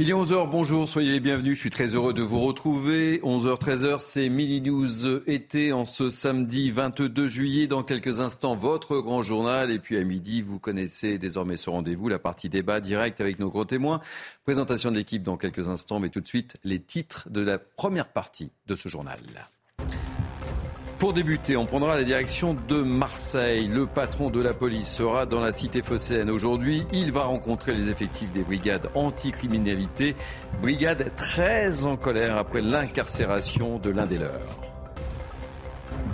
Il est 11h, bonjour, soyez les bienvenus, je suis très heureux de vous retrouver. 11h, 13h, c'est Mini News été en ce samedi 22 juillet. Dans quelques instants, votre grand journal. Et puis à midi, vous connaissez désormais ce rendez-vous, la partie débat direct avec nos gros témoins. Présentation de l'équipe dans quelques instants, mais tout de suite, les titres de la première partie de ce journal. Pour débuter, on prendra la direction de Marseille. Le patron de la police sera dans la cité phocéenne aujourd'hui. Il va rencontrer les effectifs des brigades anticriminalité, brigade très en colère après l'incarcération de l'un des leurs.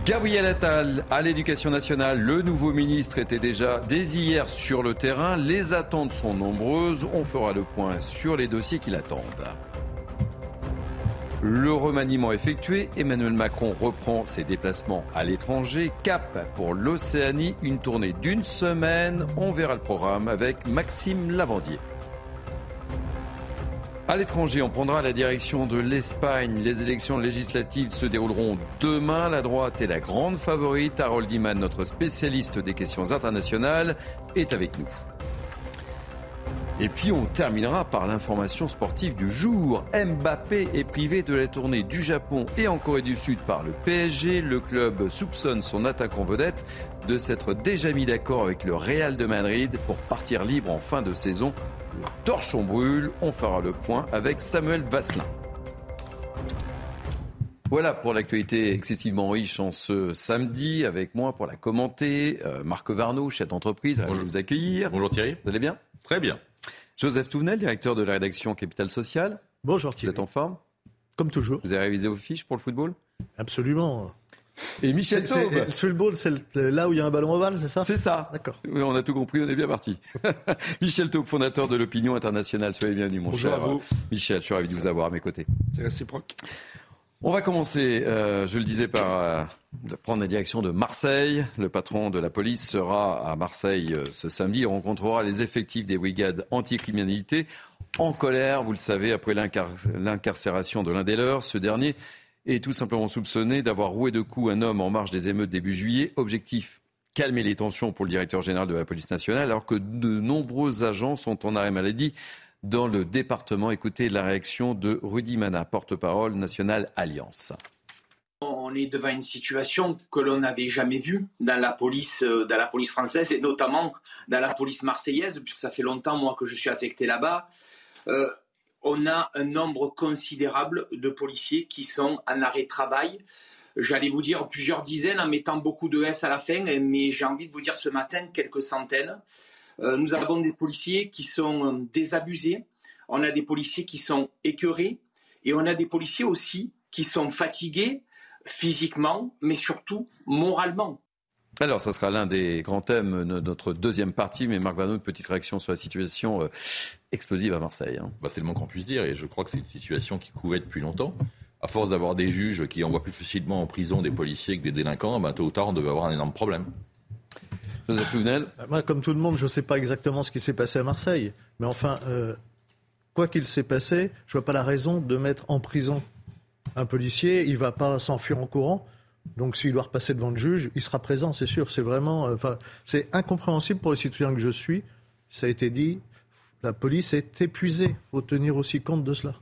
Gabriel Attal à l'éducation nationale, le nouveau ministre était déjà dès hier sur le terrain. Les attentes sont nombreuses. On fera le point sur les dossiers qui l'attendent. Le remaniement effectué, Emmanuel Macron reprend ses déplacements à l'étranger. Cap pour l'Océanie, une tournée d'une semaine. On verra le programme avec Maxime Lavandier. À l'étranger, on prendra la direction de l'Espagne. Les élections législatives se dérouleront demain. La droite est la grande favorite. Harold Iman, notre spécialiste des questions internationales, est avec nous. Et puis on terminera par l'information sportive du jour. Mbappé est privé de la tournée du Japon et en Corée du Sud par le PSG. Le club soupçonne son attaquant vedette de s'être déjà mis d'accord avec le Real de Madrid pour partir libre en fin de saison. Le torchon brûle. On fera le point avec Samuel Vasselin. Voilà pour l'actualité excessivement riche en ce samedi. Avec moi pour la commenter, euh, Marc Varno, chef d'entreprise. Bonjour. vous accueillir. Bonjour Thierry. Vous allez bien? Très bien. Joseph Touvenel, directeur de la rédaction Capital Social. Bonjour Thierry. Vous êtes en forme? Comme toujours. Vous avez révisé vos fiches pour le football? Absolument. Et Michel Taube. Le football, c'est là où il y a un ballon ovale, c'est ça? C'est ça. D'accord. Oui, on a tout compris, on est bien parti. Michel Taube, fondateur de l'opinion internationale. Soyez bienvenue, mon Bonjour cher. à vous. Michel, je suis ravi de vous avoir à mes côtés. C'est réciproque. On va commencer, euh, je le disais, par euh, prendre la direction de Marseille. Le patron de la police sera à Marseille euh, ce samedi. Il rencontrera les effectifs des brigades anticriminalité en colère, vous le savez, après l'incar l'incarcération de l'un des leurs. Ce dernier est tout simplement soupçonné d'avoir roué de coups un homme en marge des émeutes début juillet. Objectif calmer les tensions pour le directeur général de la police nationale, alors que de nombreux agents sont en arrêt maladie dans le département. Écoutez la réaction de Rudy Mana, porte-parole national Alliance. On est devant une situation que l'on n'avait jamais vue dans la police, euh, dans la police française et notamment dans la police marseillaise, puisque ça fait longtemps moi que je suis affecté là-bas. Euh, on a un nombre considérable de policiers qui sont en arrêt de travail. J'allais vous dire plusieurs dizaines en mettant beaucoup de S à la fin, mais j'ai envie de vous dire ce matin quelques centaines. Euh, nous avons des policiers qui sont euh, désabusés, on a des policiers qui sont écœurés, et on a des policiers aussi qui sont fatigués physiquement, mais surtout moralement. Alors, ça sera l'un des grands thèmes de notre deuxième partie, mais Marc Vano, une petite réaction sur la situation euh, explosive à Marseille. Hein. Bah, c'est le moins qu'on puisse dire, et je crois que c'est une situation qui couvait depuis longtemps. À force d'avoir des juges qui envoient plus facilement en prison des policiers que des délinquants, bah, tôt ou tard, on devait avoir un énorme problème. Joseph Touvenel Moi, comme tout le monde, je ne sais pas exactement ce qui s'est passé à Marseille. Mais enfin, euh, quoi qu'il s'est passé, je ne vois pas la raison de mettre en prison un policier. Il ne va pas s'enfuir en courant. Donc s'il doit repasser devant le juge, il sera présent, c'est sûr. C'est vraiment, euh, enfin, c'est incompréhensible pour les citoyens que je suis. Ça a été dit, la police est épuisée. Il faut tenir aussi compte de cela.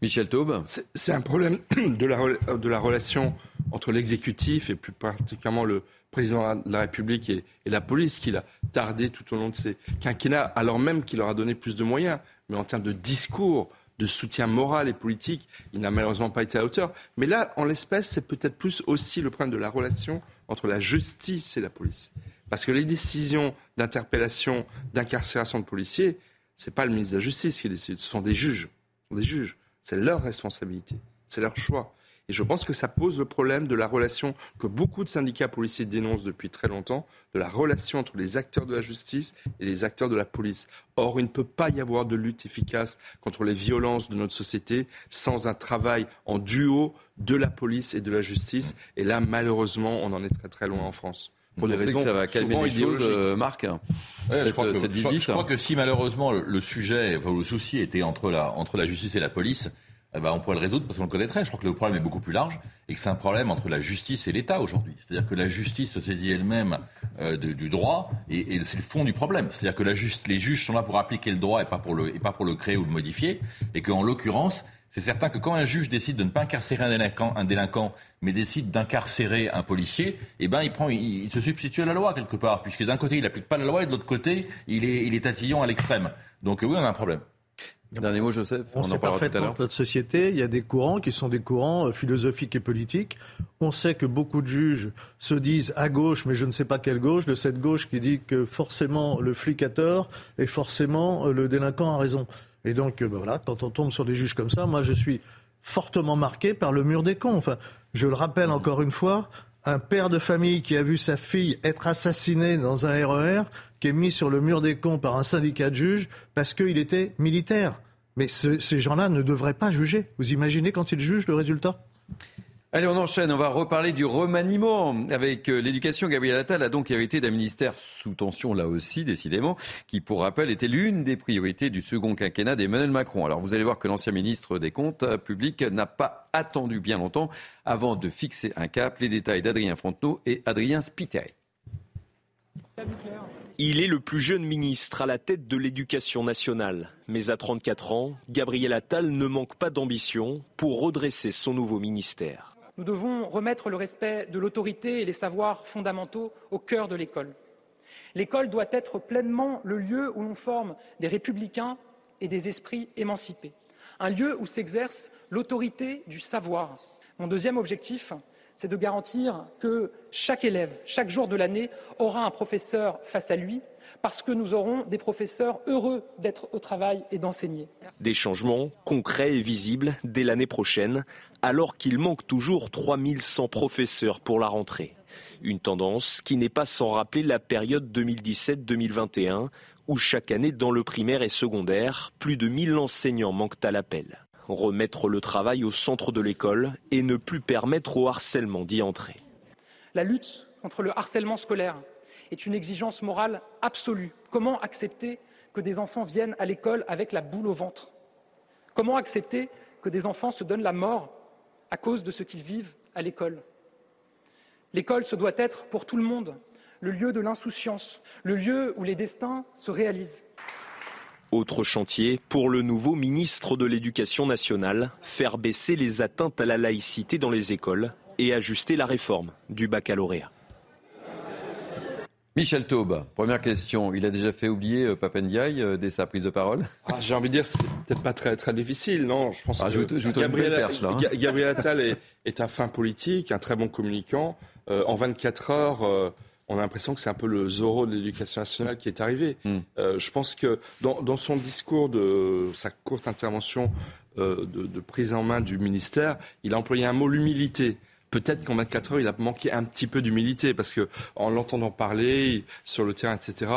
Michel Taube C'est un problème de la, de la relation entre l'exécutif et plus particulièrement le président de la République et, la police qui l'a tardé tout au long de ces quinquennats, alors même qu'il leur a donné plus de moyens. Mais en termes de discours, de soutien moral et politique, il n'a malheureusement pas été à hauteur. Mais là, en l'espèce, c'est peut-être plus aussi le problème de la relation entre la justice et la police. Parce que les décisions d'interpellation, d'incarcération de policiers, ce n'est pas le ministre de la Justice qui décide, ce sont des juges. Ce sont des juges. C'est leur responsabilité, c'est leur choix. Et je pense que ça pose le problème de la relation que beaucoup de syndicats policiers dénoncent depuis très longtemps, de la relation entre les acteurs de la justice et les acteurs de la police. Or, il ne peut pas y avoir de lutte efficace contre les violences de notre société sans un travail en duo de la police et de la justice. Et là, malheureusement, on en est très très loin en France pour des raisons que ça va calmer les choses, euh, Marc. Ouais, cette, je, crois que, cette visite. Je, je, crois que si malheureusement le, le sujet, enfin, le souci était entre la, entre la justice et la police, eh ben, on pourrait le résoudre parce qu'on le connaîtrait. Je crois que le problème est beaucoup plus large et que c'est un problème entre la justice et l'État aujourd'hui. C'est-à-dire que la justice se saisit elle-même euh, du droit, et, c'est le fond du problème. C'est-à-dire que la les juges sont là pour appliquer le droit et pas pour le, et pas pour le créer ou le modifier, et qu'en l'occurrence, c'est certain que quand un juge décide de ne pas incarcérer un délinquant, un délinquant mais décide d'incarcérer un policier, eh ben il prend, il, se substitue à la loi quelque part, puisque d'un côté il n'applique pas la loi et de l'autre côté il est, il est tatillon à l'extrême. Donc oui, on a un problème. Dernier mot, Joseph. On, sait parfaitement que notre société, il y a des courants qui sont des courants euh, philosophiques et politiques. On sait que beaucoup de juges se disent à gauche, mais je ne sais pas quelle gauche, de cette gauche qui dit que forcément le flic a tort et forcément euh, le délinquant a raison. Et donc, euh, ben voilà, quand on tombe sur des juges comme ça, moi je suis fortement marqué par le mur des cons. Enfin, je le rappelle encore une fois, un père de famille qui a vu sa fille être assassinée dans un RER, qui est mis sur le mur des cons par un syndicat de juges parce qu'il était militaire. Mais ces gens-là ne devraient pas juger. Vous imaginez quand ils jugent le résultat? Allez, on enchaîne. On va reparler du remaniement avec euh, l'éducation. Gabriel Attal a donc hérité d'un ministère sous tension, là aussi, décidément, qui, pour rappel, était l'une des priorités du second quinquennat d'Emmanuel Macron. Alors, vous allez voir que l'ancien ministre des Comptes publics n'a pas attendu bien longtemps avant de fixer un cap. Les détails d'Adrien Fontenot et Adrien Spiteri. Il est le plus jeune ministre à la tête de l'éducation nationale. Mais à 34 ans, Gabriel Attal ne manque pas d'ambition pour redresser son nouveau ministère. Nous devons remettre le respect de l'autorité et les savoirs fondamentaux au cœur de l'école. L'école doit être pleinement le lieu où l'on forme des républicains et des esprits émancipés, un lieu où s'exerce l'autorité du savoir. Mon deuxième objectif, c'est de garantir que chaque élève, chaque jour de l'année, aura un professeur face à lui parce que nous aurons des professeurs heureux d'être au travail et d'enseigner. Des changements concrets et visibles dès l'année prochaine, alors qu'il manque toujours 3100 professeurs pour la rentrée. Une tendance qui n'est pas sans rappeler la période 2017-2021, où chaque année dans le primaire et secondaire, plus de 1000 enseignants manquent à l'appel. Remettre le travail au centre de l'école et ne plus permettre au harcèlement d'y entrer. La lutte contre le harcèlement scolaire est une exigence morale absolue. Comment accepter que des enfants viennent à l'école avec la boule au ventre? Comment accepter que des enfants se donnent la mort à cause de ce qu'ils vivent à l'école? L'école, ce doit être pour tout le monde le lieu de l'insouciance, le lieu où les destins se réalisent. Autre chantier pour le nouveau ministre de l'Éducation nationale, faire baisser les atteintes à la laïcité dans les écoles et ajuster la réforme du baccalauréat. Michel Taube, première question. Il a déjà fait oublier euh, Papendiaï euh, dès sa prise de parole? Ah, J'ai envie de dire, c'est peut-être pas très, très difficile, non? Je pense ah, que Gabriel, perche, là, hein. Gabriel Attal est, est, un fin politique, un très bon communicant. Euh, en 24 heures, on a l'impression que c'est un peu le Zorro de l'éducation nationale qui est arrivé. Hmm. je pense que dans, dans, son discours de sa courte intervention de, de, prise en main du ministère, il a employé un mot, l'humilité peut-être qu'en 24 heures, il a manqué un petit peu d'humilité parce que en l'entendant parler sur le terrain, etc.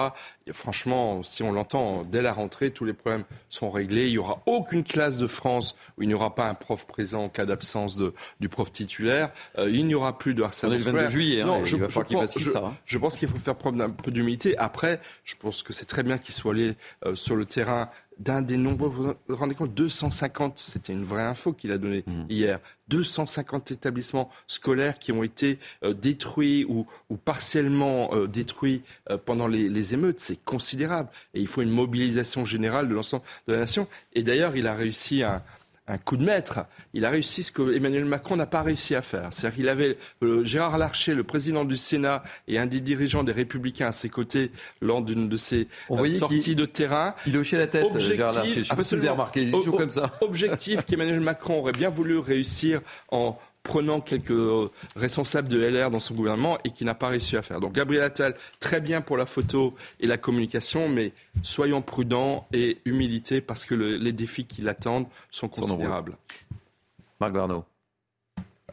Franchement, si on l'entend dès la rentrée, tous les problèmes sont réglés. Il n'y aura aucune classe de France où il n'y aura pas un prof présent en cas d'absence du prof titulaire. Euh, il n'y aura plus de harcèlement le 22 juillet. Hein, non, je, il va falloir qu'il fasse ça. Hein. Je pense qu'il faut faire preuve d'un peu d'humilité. Après, je pense que c'est très bien qu'il soit allé euh, sur le terrain d'un des nombreux, vous vous rendez compte, 250, c'était une vraie info qu'il a donnée mmh. hier, 250 établissements scolaires qui ont été euh, détruits ou, partiellement euh, détruits euh, pendant les, les émeutes, c'est considérable. Et il faut une mobilisation générale de l'ensemble de la nation. Et d'ailleurs, il a réussi à, un coup de maître. Il a réussi ce que Emmanuel Macron n'a pas réussi à faire. C'est-à-dire qu'il avait euh, Gérard Larcher, le président du Sénat, et un des dirigeants des Républicains à ses côtés lors d'une de ses euh, sorties de terrain. Il hochait la tête, Gérard Larcher. Je sais pas si vous avez remarqué, il est toujours comme ça. Objectif qu'Emmanuel Macron aurait bien voulu réussir en prenant quelques responsables de LR dans son gouvernement et qui n'a pas réussi à faire. Donc Gabriel Attal, très bien pour la photo et la communication, mais soyons prudents et humilité parce que les défis qui l'attendent sont considérables. Marc Barneau.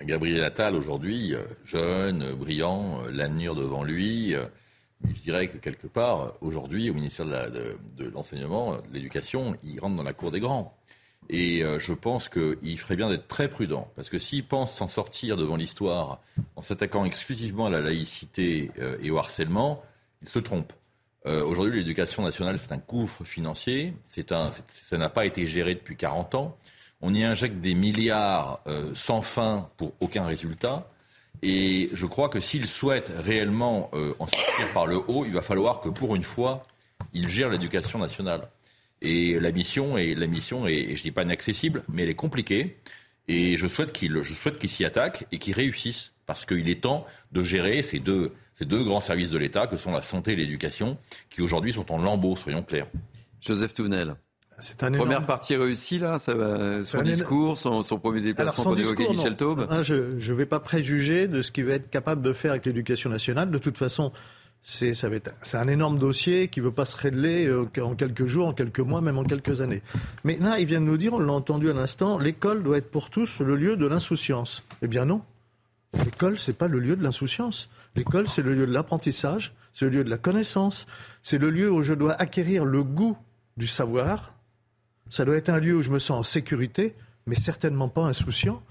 Gabriel Attal, aujourd'hui, euh, jeune, brillant, euh, l'avenir devant lui. Euh, je dirais que quelque part, aujourd'hui, au ministère de l'Enseignement, de l'Éducation, il rentre dans la cour des grands. Et euh, je pense qu'il ferait bien d'être très prudent, parce que s'il pense s'en sortir devant l'histoire en s'attaquant exclusivement à la laïcité euh, et au harcèlement, il se trompe. Euh, aujourd'hui, l'éducation nationale, c'est un gouffre financier, un, ça n'a pas été géré depuis 40 ans. On y injecte des milliards sans fin pour aucun résultat. Et je crois que s'il souhaite réellement en sortir par le haut, il va falloir que pour une fois, il gère l'éducation nationale. Et la mission est, la mission est, je dis pas inaccessible, mais elle est compliquée. Et je souhaite qu'il, je souhaite qu'il s'y attaque et qu'il réussisse, parce qu'il est temps de gérer ces deux, ces deux grands services de l'État que sont la santé et l'éducation, qui aujourd'hui sont en lambeaux, soyons clairs. Joseph Touvenel. C'est un Première partie réussie, là, ça va, son discours, son, premier déplacement pour évoquer Michel Taube Je ne vais pas préjuger de ce qu'il va être capable de faire avec l'éducation nationale. De toute façon, c'est un énorme dossier qui ne veut pas se régler euh, en quelques jours, en quelques mois, même en quelques années. Mais là, il vient de nous dire, on l'a entendu à l'instant, l'école doit être pour tous le lieu de l'insouciance. Eh bien non. L'école, n'est pas le lieu de l'insouciance. L'école, c'est le lieu de l'apprentissage, c'est le lieu de la connaissance, c'est le lieu où je dois acquérir le goût du savoir, ça doit être un lieu où je me sens en sécurité, mais certainement pas insouciant.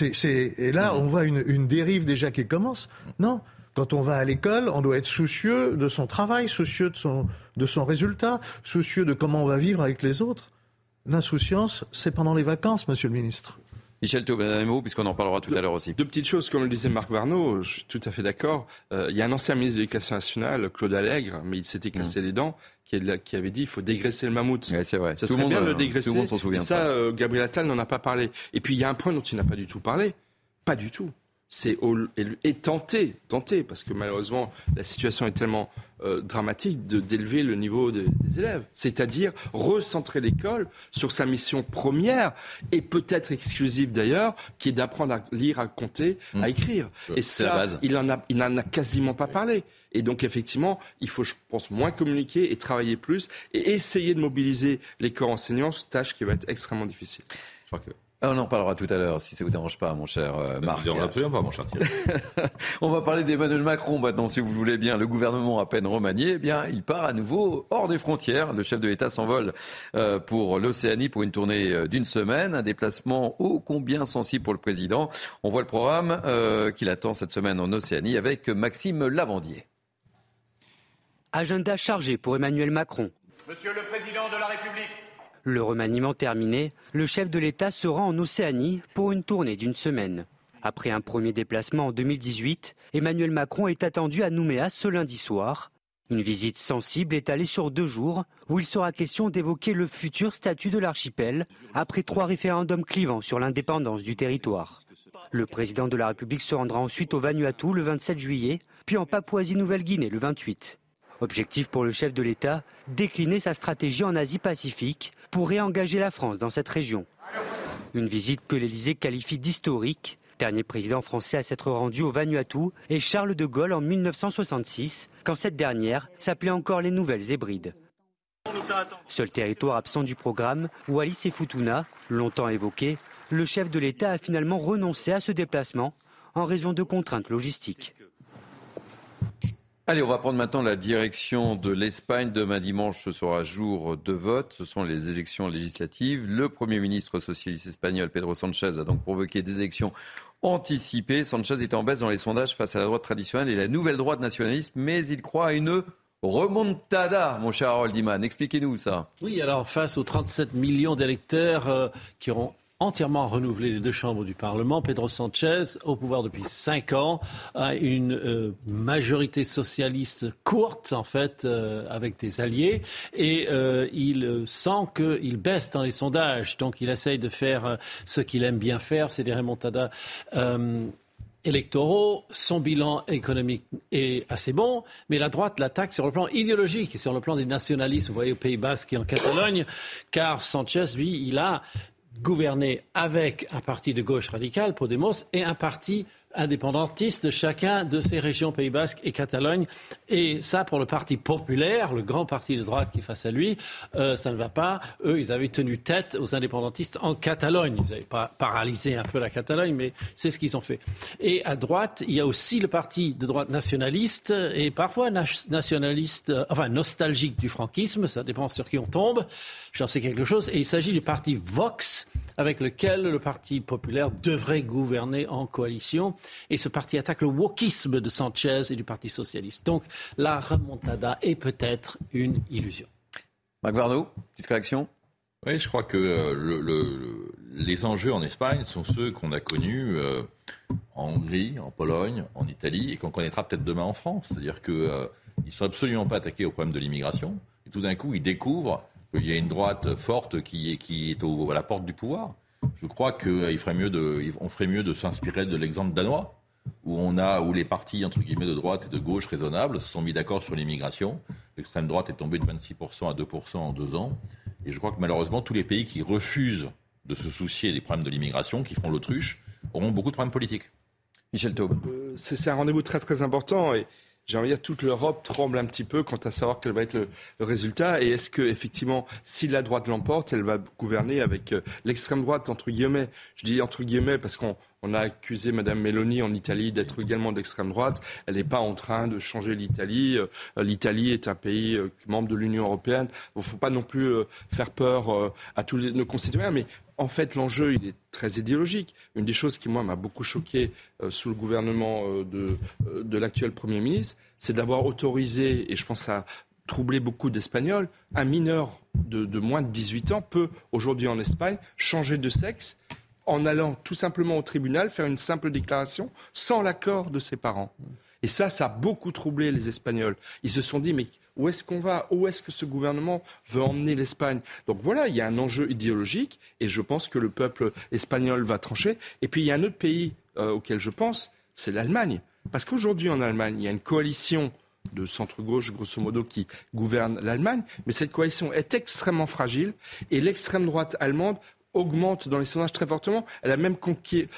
et là, on voit une, dérive déjà qui commence. Non, quand on va à l'école, on doit être soucieux de son travail, soucieux de son, de son résultat, soucieux de comment on va vivre avec les autres. L'insouciance, c'est pendant les vacances, monsieur le ministre. Michel Théobanamo, puisqu'on en parlera tout à l'heure aussi. Deux petites choses, comme le disait Marc Barneau, je suis tout à fait d'accord. Euh, il y a un ancien ministre de l'Éducation nationale, Claude Allègre, mais il s'était cassé mm. les dents, qui, qui, avait dit il faut dégraisser le mammouth. c'est vrai. Ça serait bien de le dégraisser. Tout le monde s'en souvient. ça, euh, Gabriel Attal n'en a pas parlé. Et puis il y a un point dont il n'a pas du tout parlé. Pas du tout c'est et tenter, tenter, parce que malheureusement la situation est tellement euh, dramatique d'élever le niveau des élèves, c'est-à-dire recentrer l'école sur sa mission première et peut-être exclusive d'ailleurs, qui est d'apprendre à lire, à compter, à mmh. écrire. Et ça, la base. il en a, il n'en a quasiment pas parlé. Et donc effectivement, il faut, je pense, moins communiquer et travailler plus et essayer de mobiliser les corps enseignants, tâche qui va être extrêmement difficile. Je crois que on en parlera tout à l'heure, si ça vous dérange pas, mon cher euh, Marc. absolument pas, mon cher On va parler d'Emmanuel Macron maintenant, si vous voulez bien. Le gouvernement à peine remanié, eh bien, il part à nouveau hors des frontières. Le chef de l'État s'envole euh, pour l'Océanie pour une tournée euh, d'une semaine, un déplacement ô combien sensible pour le président. On voit le programme qu'il attend cette semaine en Océanie avec Maxime Lavandier. Agenda chargé pour Emmanuel Macron. Monsieur le Président de la République. Le remaniement terminé, le chef de l'État se rend en Océanie pour une tournée d'une semaine. Après un premier déplacement en 2018, Emmanuel Macron est attendu à Nouméa ce lundi soir. Une visite sensible étalée sur deux jours où il sera question d'évoquer le futur statut de l'archipel après trois référendums clivants sur l'indépendance du territoire. Le président de la République se rendra ensuite au Vanuatu le 27 juillet, puis en Papouasie-Nouvelle-Guinée le 28. Objectif pour le chef de l'État, décliner sa stratégie en Asie-Pacifique pour réengager la France dans cette région. Une visite que l'Élysée qualifie d'historique. Dernier président français à s'être rendu au Vanuatu et Charles de Gaulle en 1966, quand cette dernière s'appelait encore les Nouvelles Hébrides. Seul territoire absent du programme, Wallis et Futuna, longtemps évoqué, le chef de l'État a finalement renoncé à ce déplacement en raison de contraintes logistiques. Allez, on va prendre maintenant la direction de l'Espagne. Demain dimanche, ce sera jour de vote. Ce sont les élections législatives. Le Premier ministre socialiste espagnol, Pedro Sanchez, a donc provoqué des élections anticipées. Sanchez est en baisse dans les sondages face à la droite traditionnelle et la nouvelle droite nationaliste, mais il croit à une remontada, mon cher Harold Iman. Expliquez-nous ça. Oui, alors face aux 37 millions d'électeurs euh, qui auront entièrement renouvelé les deux chambres du Parlement. Pedro Sanchez, au pouvoir depuis cinq ans, a une euh, majorité socialiste courte, en fait, euh, avec des alliés, et euh, il sent qu'il baisse dans les sondages. Donc il essaye de faire ce qu'il aime bien faire, c'est des remontadas électoraux, son bilan économique est assez bon, mais la droite l'attaque sur le plan idéologique, sur le plan des nationalistes, vous voyez, au Pays Basque et en Catalogne, car Sanchez, lui, il a gouverner avec un parti de gauche radicale, Podemos, et un parti indépendantiste de chacun de ces régions Pays Basque et Catalogne. Et ça, pour le Parti populaire, le grand parti de droite qui est face à lui, euh, ça ne va pas. Eux, ils avaient tenu tête aux indépendantistes en Catalogne. Ils n'avaient pas paralysé un peu la Catalogne, mais c'est ce qu'ils ont fait. Et à droite, il y a aussi le parti de droite nationaliste et parfois nationaliste, euh, enfin nostalgique du franquisme. Ça dépend sur qui on tombe. J'en sais quelque chose. Et il s'agit du parti Vox, avec lequel le Parti populaire devrait gouverner en coalition. Et ce parti attaque le wokisme de Sanchez et du Parti socialiste. Donc la remontada est peut-être une illusion. Marc petite réaction Oui, je crois que euh, le, les enjeux en Espagne sont ceux qu'on a connus euh, en Hongrie, en Pologne, en Italie, et qu'on connaîtra peut-être demain en France. C'est-à-dire qu'ils euh, ne sont absolument pas attaqués au problème de l'immigration. Et tout d'un coup, ils découvrent qu'il y a une droite forte qui est, qui est au, à la porte du pouvoir. Je crois qu'on euh, ferait mieux de, on ferait mieux de s'inspirer de l'exemple danois, où on a, où les partis entre guillemets de droite et de gauche raisonnables se sont mis d'accord sur l'immigration. L'extrême droite est tombée de 26% à 2% en deux ans. Et je crois que malheureusement, tous les pays qui refusent de se soucier des problèmes de l'immigration, qui font l'autruche, auront beaucoup de problèmes politiques. Michel Taube. Euh, c'est un rendez-vous très très important et j'ai envie de toute l'Europe tremble un petit peu quant à savoir quel va être le, résultat. Et est-ce que effectivement si la droite l'emporte elle va gouverner avec euh, l'extrême droite entre guillemets? Je dis entre guillemets parce qu'on a accusé Madame Meloni en Italie d'être également d'extrême droite. Elle n'est pas en train de changer l'Italie. Euh, l'Italie est un pays membre de l'Union européenne. Il ne faut pas non plus faire peur à tous nos concitoyens en fait, l'enjeu, il est très idéologique. Une des choses qui, moi, m'a beaucoup choqué euh, sous le gouvernement euh, de, euh, de l'actuel Premier ministre, c'est d'avoir autorisé, et je pense à troubler beaucoup d'Espagnols, un mineur de, de, moins de 18 ans peut, aujourd'hui en Espagne, changer de sexe en allant tout simplement au tribunal faire une simple déclaration sans l'accord de ses parents. Et ça, ça a beaucoup troublé les Espagnols. Ils se sont dit, mais où est-ce qu'on va Où est-ce que ce gouvernement veut emmener l'Espagne Donc voilà, il y a un enjeu idéologique et je pense que le peuple espagnol va trancher. Et puis il y a un autre pays euh, auquel je pense, c'est l'Allemagne. Parce qu'aujourd'hui en Allemagne, il y a une coalition de centre-gauche, grosso modo, qui gouverne l'Allemagne, mais cette coalition est extrêmement fragile et l'extrême droite allemande augmente dans les sondages très fortement. Elle a même conquis,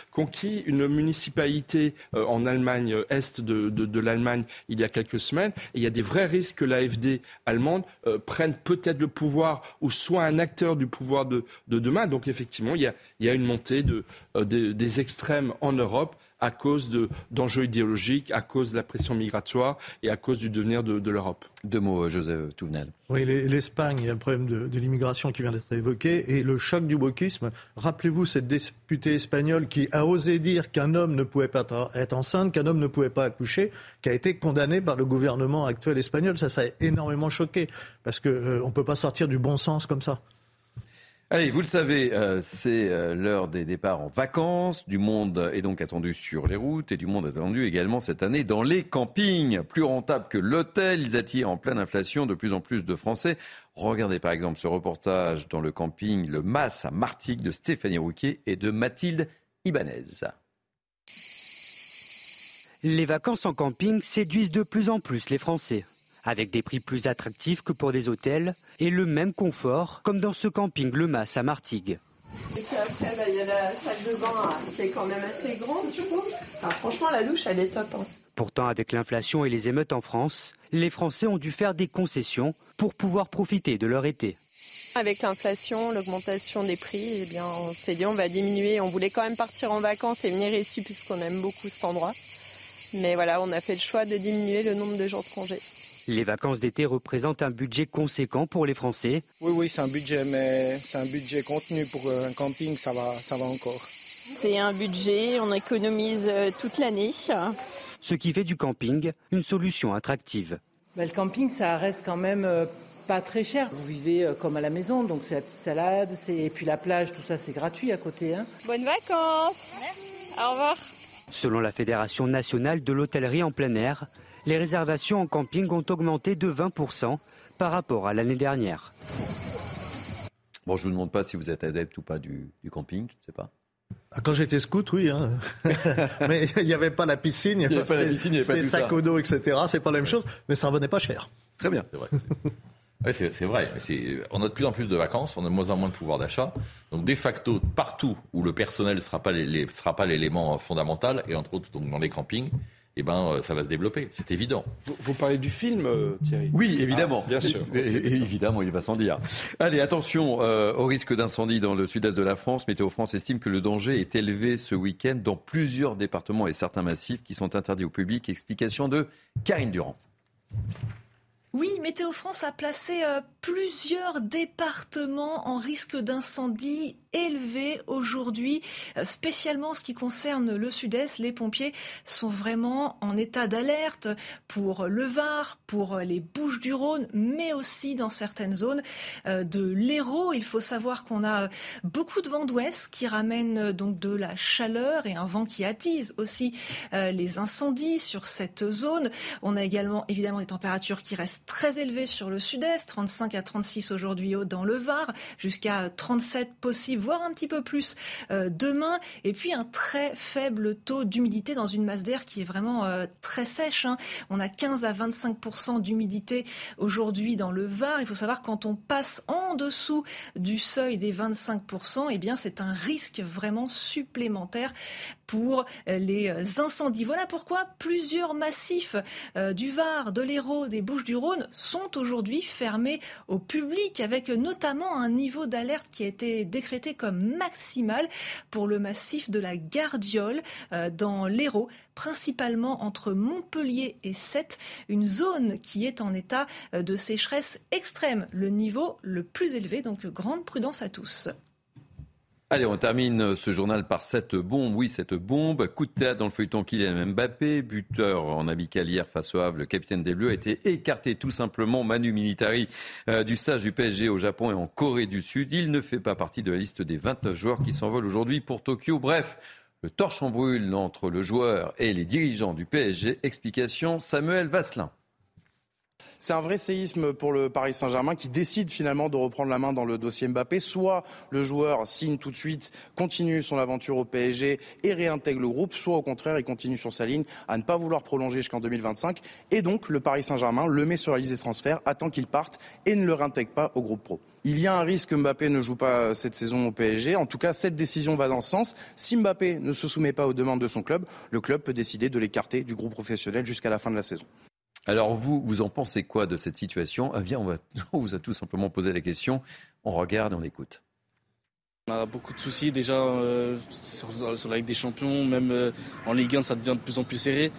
une municipalité euh, en Allemagne, euh, est de, l'Allemagne, il y a quelques semaines. Et il y a des vrais risques que l'AFD allemande euh, prenne peut-être le pouvoir ou soit un acteur du pouvoir de, demain. Donc effectivement, il y a, une montée des extrêmes en Europe à cause d'enjeux idéologiques, à cause de la pression migratoire et à cause du devenir de, l'Europe. Deux mots, Joseph Touvenel. Oui, l'Espagne, il y a le problème de, l'immigration qui vient d'être évoqué et le choc du wokisme. Rappelez-vous cette députée espagnole qui a osé dire qu'un homme ne pouvait pas être enceinte, qu'un homme ne pouvait pas accoucher, qui a été condamnée par le gouvernement actuel espagnol. Ça, ça a énormément choqué parce qu'on euh, ne peut pas sortir du bon sens comme ça. Allez, vous le savez, euh, c'est euh, l'heure des départs en vacances. Du monde est donc attendu sur les routes et du monde attendu également cette année dans les campings. Plus rentables que l'hôtel, ils attirent en pleine inflation de plus en plus de Français. Regardez par exemple ce reportage dans le camping Le Mas à Martigues de Stéphanie Rouquet et de Mathilde Ibanez. Les vacances en camping séduisent de plus en plus les Français avec des prix plus attractifs que pour des hôtels et le même confort comme dans ce camping Le Mas à Martigues. Et puis après, bah, il y a la salle de bain hein, qui est quand même assez grande, je trouve. franchement, la douche, elle est top. Hein. Pourtant, avec l'inflation et les émeutes en France, les Français ont dû faire des concessions pour pouvoir profiter de leur été. Avec l'inflation, l'augmentation des prix, eh bien, on s'est dit on va diminuer. On voulait quand même partir en vacances et venir ici puisqu'on aime beaucoup cet endroit. Mais voilà, on a fait le choix de diminuer le nombre de jours de congé. Les vacances d'été représentent un budget conséquent pour les Français. Oui, oui, c'est un budget, mais c'est un budget contenu pour un camping, ça va, ça va encore. C'est un budget, on économise euh, toute l'année. Ce qui fait du camping une solution attractive. Bah, le camping, ça reste quand même euh, pas très cher. Vous vivez euh, comme à la maison, donc c'est la petite salade, et puis la plage, tout ça, c'est gratuit à côté. Hein. Bonnes vacances Au revoir Selon la Fédération nationale de l'hôtellerie en plein air, les réservations en camping ont augmenté de 20% par rapport à l'année dernière. Bon, je ne vous demande pas si vous êtes adepte ou pas du, camping, je ne sais pas. Ah, quand j'étais scout, oui. Hein. mais il n'y avait pas la piscine, il n'y avait, pas la piscine, il n'y avait pas tout sac d'eau, etc. C'est pas la même chose, mais ça ne revenait pas cher. Très bien. C'est vrai. c'est vrai. On a de plus en plus de vacances, on a de moins en moins de pouvoir d'achat. Donc, de facto, partout où le personnel ne sera pas l'élément fondamental, et entre autres donc dans les campings, eh ben, euh, ça va se développer. C'est évident. Vous, parlez du film, euh, Thierry? Oui, évidemment. Ah, bien sûr. évidemment, il va sans dire. Allez, attention euh, au risque d'incendie dans le sud-est de la France. Météo France estime que le danger est élevé ce week-end dans plusieurs départements et certains massifs qui sont interdits au public. Explication de Karine Durand. Oui, Météo France a placé plusieurs départements en risque d'incendie élevé aujourd'hui, euh, spécialement en ce qui concerne le sud-est. Les pompiers sont vraiment en état d'alerte pour le Var, pour les Bouches-du-Rhône, mais aussi dans certaines zones euh, de l'Hérault. Il faut savoir qu'on a beaucoup de vent d'ouest qui ramène donc de la chaleur et un vent qui attise aussi les incendies sur cette zone. On a également évidemment des températures qui restent très élevées sur le sud-est, 35 à 36 aujourd'hui dans le Var, jusqu'à 37 possible, voire un petit peu plus euh, demain. Et puis un très faible taux d'humidité dans une masse d'air qui est vraiment euh, très sèche. Hein. On a 15 à 25 d'humidité aujourd'hui dans le Var. Il faut savoir quand on passe en dessous du seuil des 25 eh bien c'est un risque vraiment supplémentaire pour euh, les incendies. Voilà pourquoi plusieurs massifs du Var, de l'Hérault, des Bouches-du-Rhône sont aujourd'hui fermés au public avec notamment un niveau d'alerte qui a été décrété comme maximal pour le massif de la Gardiole euh, dans l'Hérault, principalement entre Montpellier et Sète, une zone qui est en état euh, de sécheresse extrême, le niveau le plus élevé, donc grande prudence à tous. Allez, on termine ce journal par cette bombe. Oui, cette bombe. Coup de théâtre dans le feuilleton Kylian Mbappé, buteur en amical hier face au Havre. Le capitaine des Bleus a été écarté tout simplement, Manu Militari, euh, du stage du PSG au Japon et en Corée du Sud. Il ne fait pas partie de la liste des 29 joueurs qui s'envolent aujourd'hui pour Tokyo. Bref, le torche en brûle entre le joueur et les dirigeants du PSG. Explication Samuel Vasselin. C'est un vrai séisme pour le Paris Saint-Germain qui décide finalement de reprendre la main dans le dossier Mbappé. Soit le joueur signe tout de suite, continue son aventure au PSG et réintègre le groupe, soit au contraire, il continue sur sa ligne à ne pas vouloir prolonger jusqu'en 2025. Et donc, le Paris Saint-Germain le met sur la liste des transferts, attend qu'il parte et ne le réintègre pas au groupe pro. Il y a un risque que Mbappé ne joue pas cette saison au PSG. En tout cas, cette décision va dans ce sens. Si Mbappé ne se soumet pas aux demandes de son club, le club peut décider de l'écarter du groupe professionnel jusqu'à la fin de la saison. Alors vous, vous en pensez quoi de cette situation? Eh bien, on, va, on vous a tout simplement posé la question. On regarde et on écoute. On a beaucoup de soucis déjà euh, sur, la Ligue des Champions, même euh, en Ligue 1 ça devient de plus en plus serré.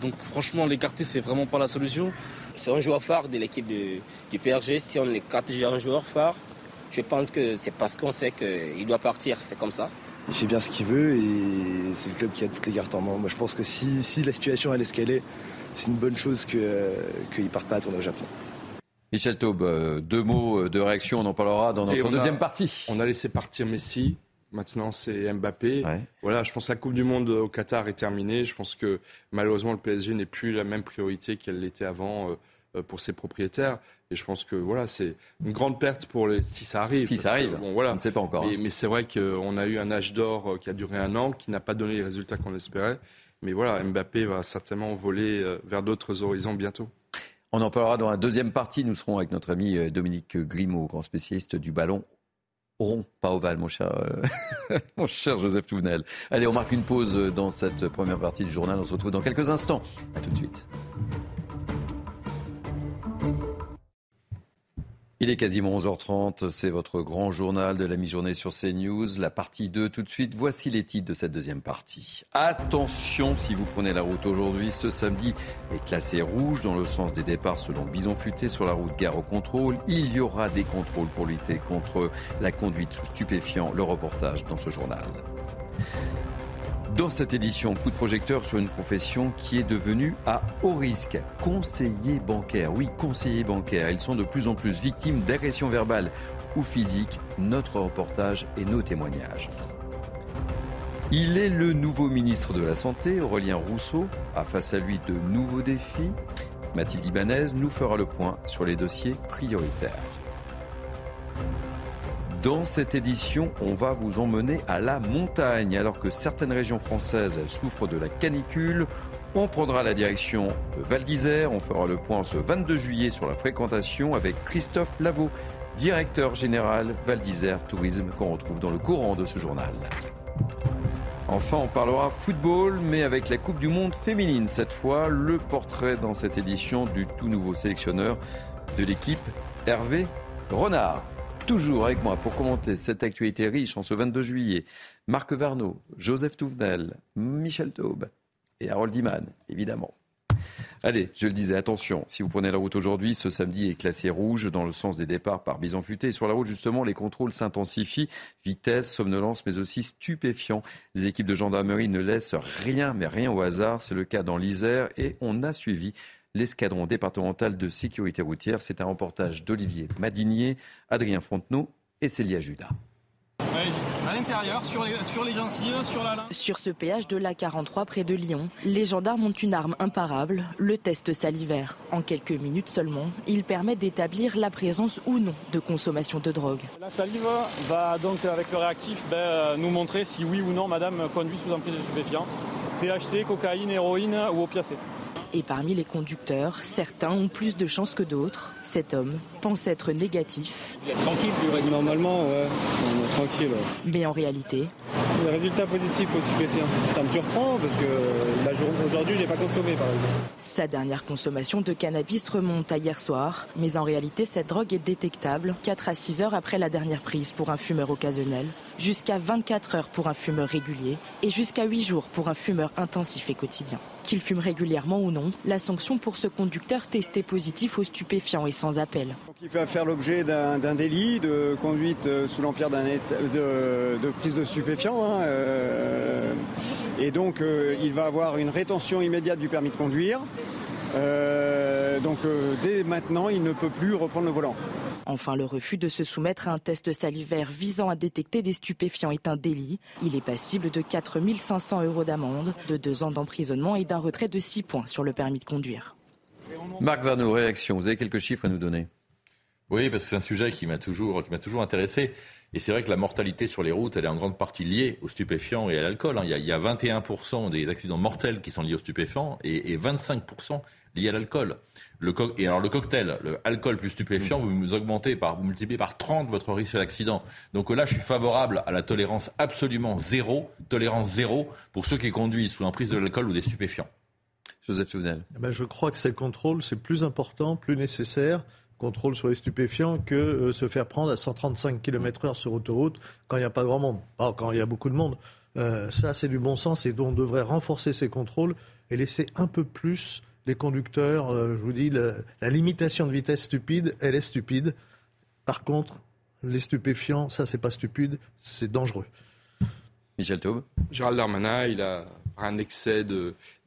Donc franchement l'écarter c'est vraiment pas la solution. C'est un joueur phare de l'équipe du PSG. Si on écarte déjà un joueur phare, je pense que c'est parce qu'on sait qu'il doit partir, c'est comme ça. Il fait bien ce qu'il veut et c'est le club qui a toutes les cartes en main. Moi je pense que si, si la situation elle est ce qu'elle est, c'est une bonne chose qu'il ne parte pas à tourner au Japon. Michel Taube, euh, deux mots euh, de réaction, on en parlera dans notre deuxième partie. On a laissé partir Messi, maintenant c'est Mbappé. Voilà, je pense que la Coupe du Monde au Qatar est terminée. Je pense que malheureusement le PSG n'est plus la même priorité qu'elle l'était avant euh, pour ses propriétaires. Et je pense que voilà, c'est une grande perte pour les si ça arrive. Si ça arrive, bon, voilà. on ne sait pas encore. Mais, hein. mais c'est vrai qu'on a eu un âge d'or qui a duré un an, qui n'a pas donné les résultats qu'on espérait. Mais voilà, Mbappé va certainement voler euh, vers d'autres horizons bientôt. On en parlera dans la deuxième partie. Nous serons avec notre ami euh, Dominique Grimaud, grand spécialiste du ballon rond, pas ovale, mon cher, euh, mon cher Joseph Touvenel. Allez, on marque une pause dans cette première partie du journal. On se retrouve dans quelques instants. A tout de suite. Il est quasiment 11h30, c'est votre grand journal de la mi-journée sur CNews, la partie 2 tout de suite. Voici les titres de cette deuxième partie. Attention si vous prenez la route aujourd'hui, ce samedi est classé rouge dans le sens des départs selon Bison Futé sur la route gare au contrôle. Il y aura des contrôles pour lutter contre la conduite sous stupéfiant, le reportage dans ce journal. Dans cette édition, coup de projecteur sur une profession qui est devenue à haut risque. Conseiller bancaire. Oui, conseiller bancaire. Ils sont de plus en plus victimes d'agressions verbales ou physiques. Notre reportage et nos témoignages. Il est le nouveau ministre de la Santé, Aurélien Rousseau, a face à lui de nouveaux défis. Mathilde Ibanez nous fera le point sur les dossiers prioritaires. Dans cette édition, on va vous emmener à la montagne. Alors que certaines régions françaises souffrent de la canicule, on prendra la direction de Val d'Isère. On fera le point ce 22 juillet sur la fréquentation avec Christophe Lavaux, directeur général Val d'Isère Tourisme, qu'on retrouve dans le courant de ce journal. Enfin, on parlera football, mais avec la Coupe du Monde féminine. Cette fois, le portrait dans cette édition du tout nouveau sélectionneur de l'équipe, Hervé Renard. Toujours avec moi pour commenter cette actualité riche en ce 22 juillet, Marc Varnaud, Joseph Touvenel, Michel Taube et Harold Iman, évidemment. Allez, je le disais, attention, si vous prenez la route aujourd'hui, ce samedi est classé rouge dans le sens des départs par bison futé. Sur la route, justement, les contrôles s'intensifient, vitesse, somnolence, mais aussi stupéfiants. Les équipes de gendarmerie ne laissent rien, mais rien au hasard. C'est le cas dans l'Isère et on a suivi l'escadron départemental de sécurité routière. C'est un reportage d'Olivier Madinier, Adrien Frontenot et Célia Judas à l'intérieur, sur les, sur les gencives, sur la Sur ce péage de l'A43 près de Lyon, les gendarmes ont une arme imparable, le test salivaire. En quelques minutes seulement, il permet d'établir la présence ou non de consommation de drogue. La salive va donc, avec le réactif, ben, euh, nous montrer si oui ou non madame conduit sous emprise de stupéfiants. THC, cocaïne, héroïne ou opiacé. Et parmi les conducteurs, certains ont plus de chances que d'autres. Cet homme pense être négatif. Il est tranquille, du normalement, ouais. On est tranquille. Mais en réalité. Les résultats positifs au stupéfiant. Ça me surprend parce que aujourd'hui, j'ai pas consommé par exemple. Sa dernière consommation de cannabis remonte à hier soir. Mais en réalité, cette drogue est détectable 4 à 6 heures après la dernière prise pour un fumeur occasionnel, jusqu'à 24 heures pour un fumeur régulier et jusqu'à 8 jours pour un fumeur intensif et quotidien. Qu'il fume régulièrement ou non, la sanction pour ce conducteur testé positif aux stupéfiants est sans appel. il va faire l'objet d'un délit de conduite euh, sous l'empire de, prise de stupéfiants. Hein, euh, et donc euh, il va avoir une rétention immédiate du permis de conduire. donc dès maintenant, il ne peut plus reprendre le volant. Enfin, le refus de se soumettre à un test salivaire visant à détecter des stupéfiants est un délit. Il est passible de 4 500 euros d'amende, de deux ans d'emprisonnement et d'un retrait de 6 points sur le permis de conduire. Marc Varno, réaction. Vous avez quelques chiffres à nous donner Oui, parce que c'est un sujet qui m'a toujours, toujours intéressé. Et c'est vrai que la mortalité sur les routes, elle est en grande partie liée aux stupéfiants et à l'alcool. Hein. Il, y a 21% des accidents mortels qui sont liés aux stupéfiants et 25% liés à l'alcool. Le et alors le cocktail, le alcool plus stupéfiant, vous augmentez par, vous multipliez par 30 votre risque d'accident. Donc là, je suis favorable à la tolérance absolument zéro, tolérance zéro pour ceux qui conduisent sous l'emprise de l'alcool ou des stupéfiants. Joseph Soudel. Eh ben, je crois que c'est le contrôle, c'est plus important, plus nécessaire, contrôle sur les stupéfiants, que euh, se faire prendre à 135 km/h sur autoroute quand il n'y a pas grand monde. Ah, quand il y a beaucoup de monde. Euh, ça, c'est du bon sens et on devrait renforcer ces contrôles et laisser un peu plus les conducteurs, euh, je vous dis, la, limitation de vitesse stupide, elle est stupide. Par contre, les stupéfiants, ça, c'est pas stupide, c'est dangereux. Michel Taube. Gérald Darmanin, il a un excès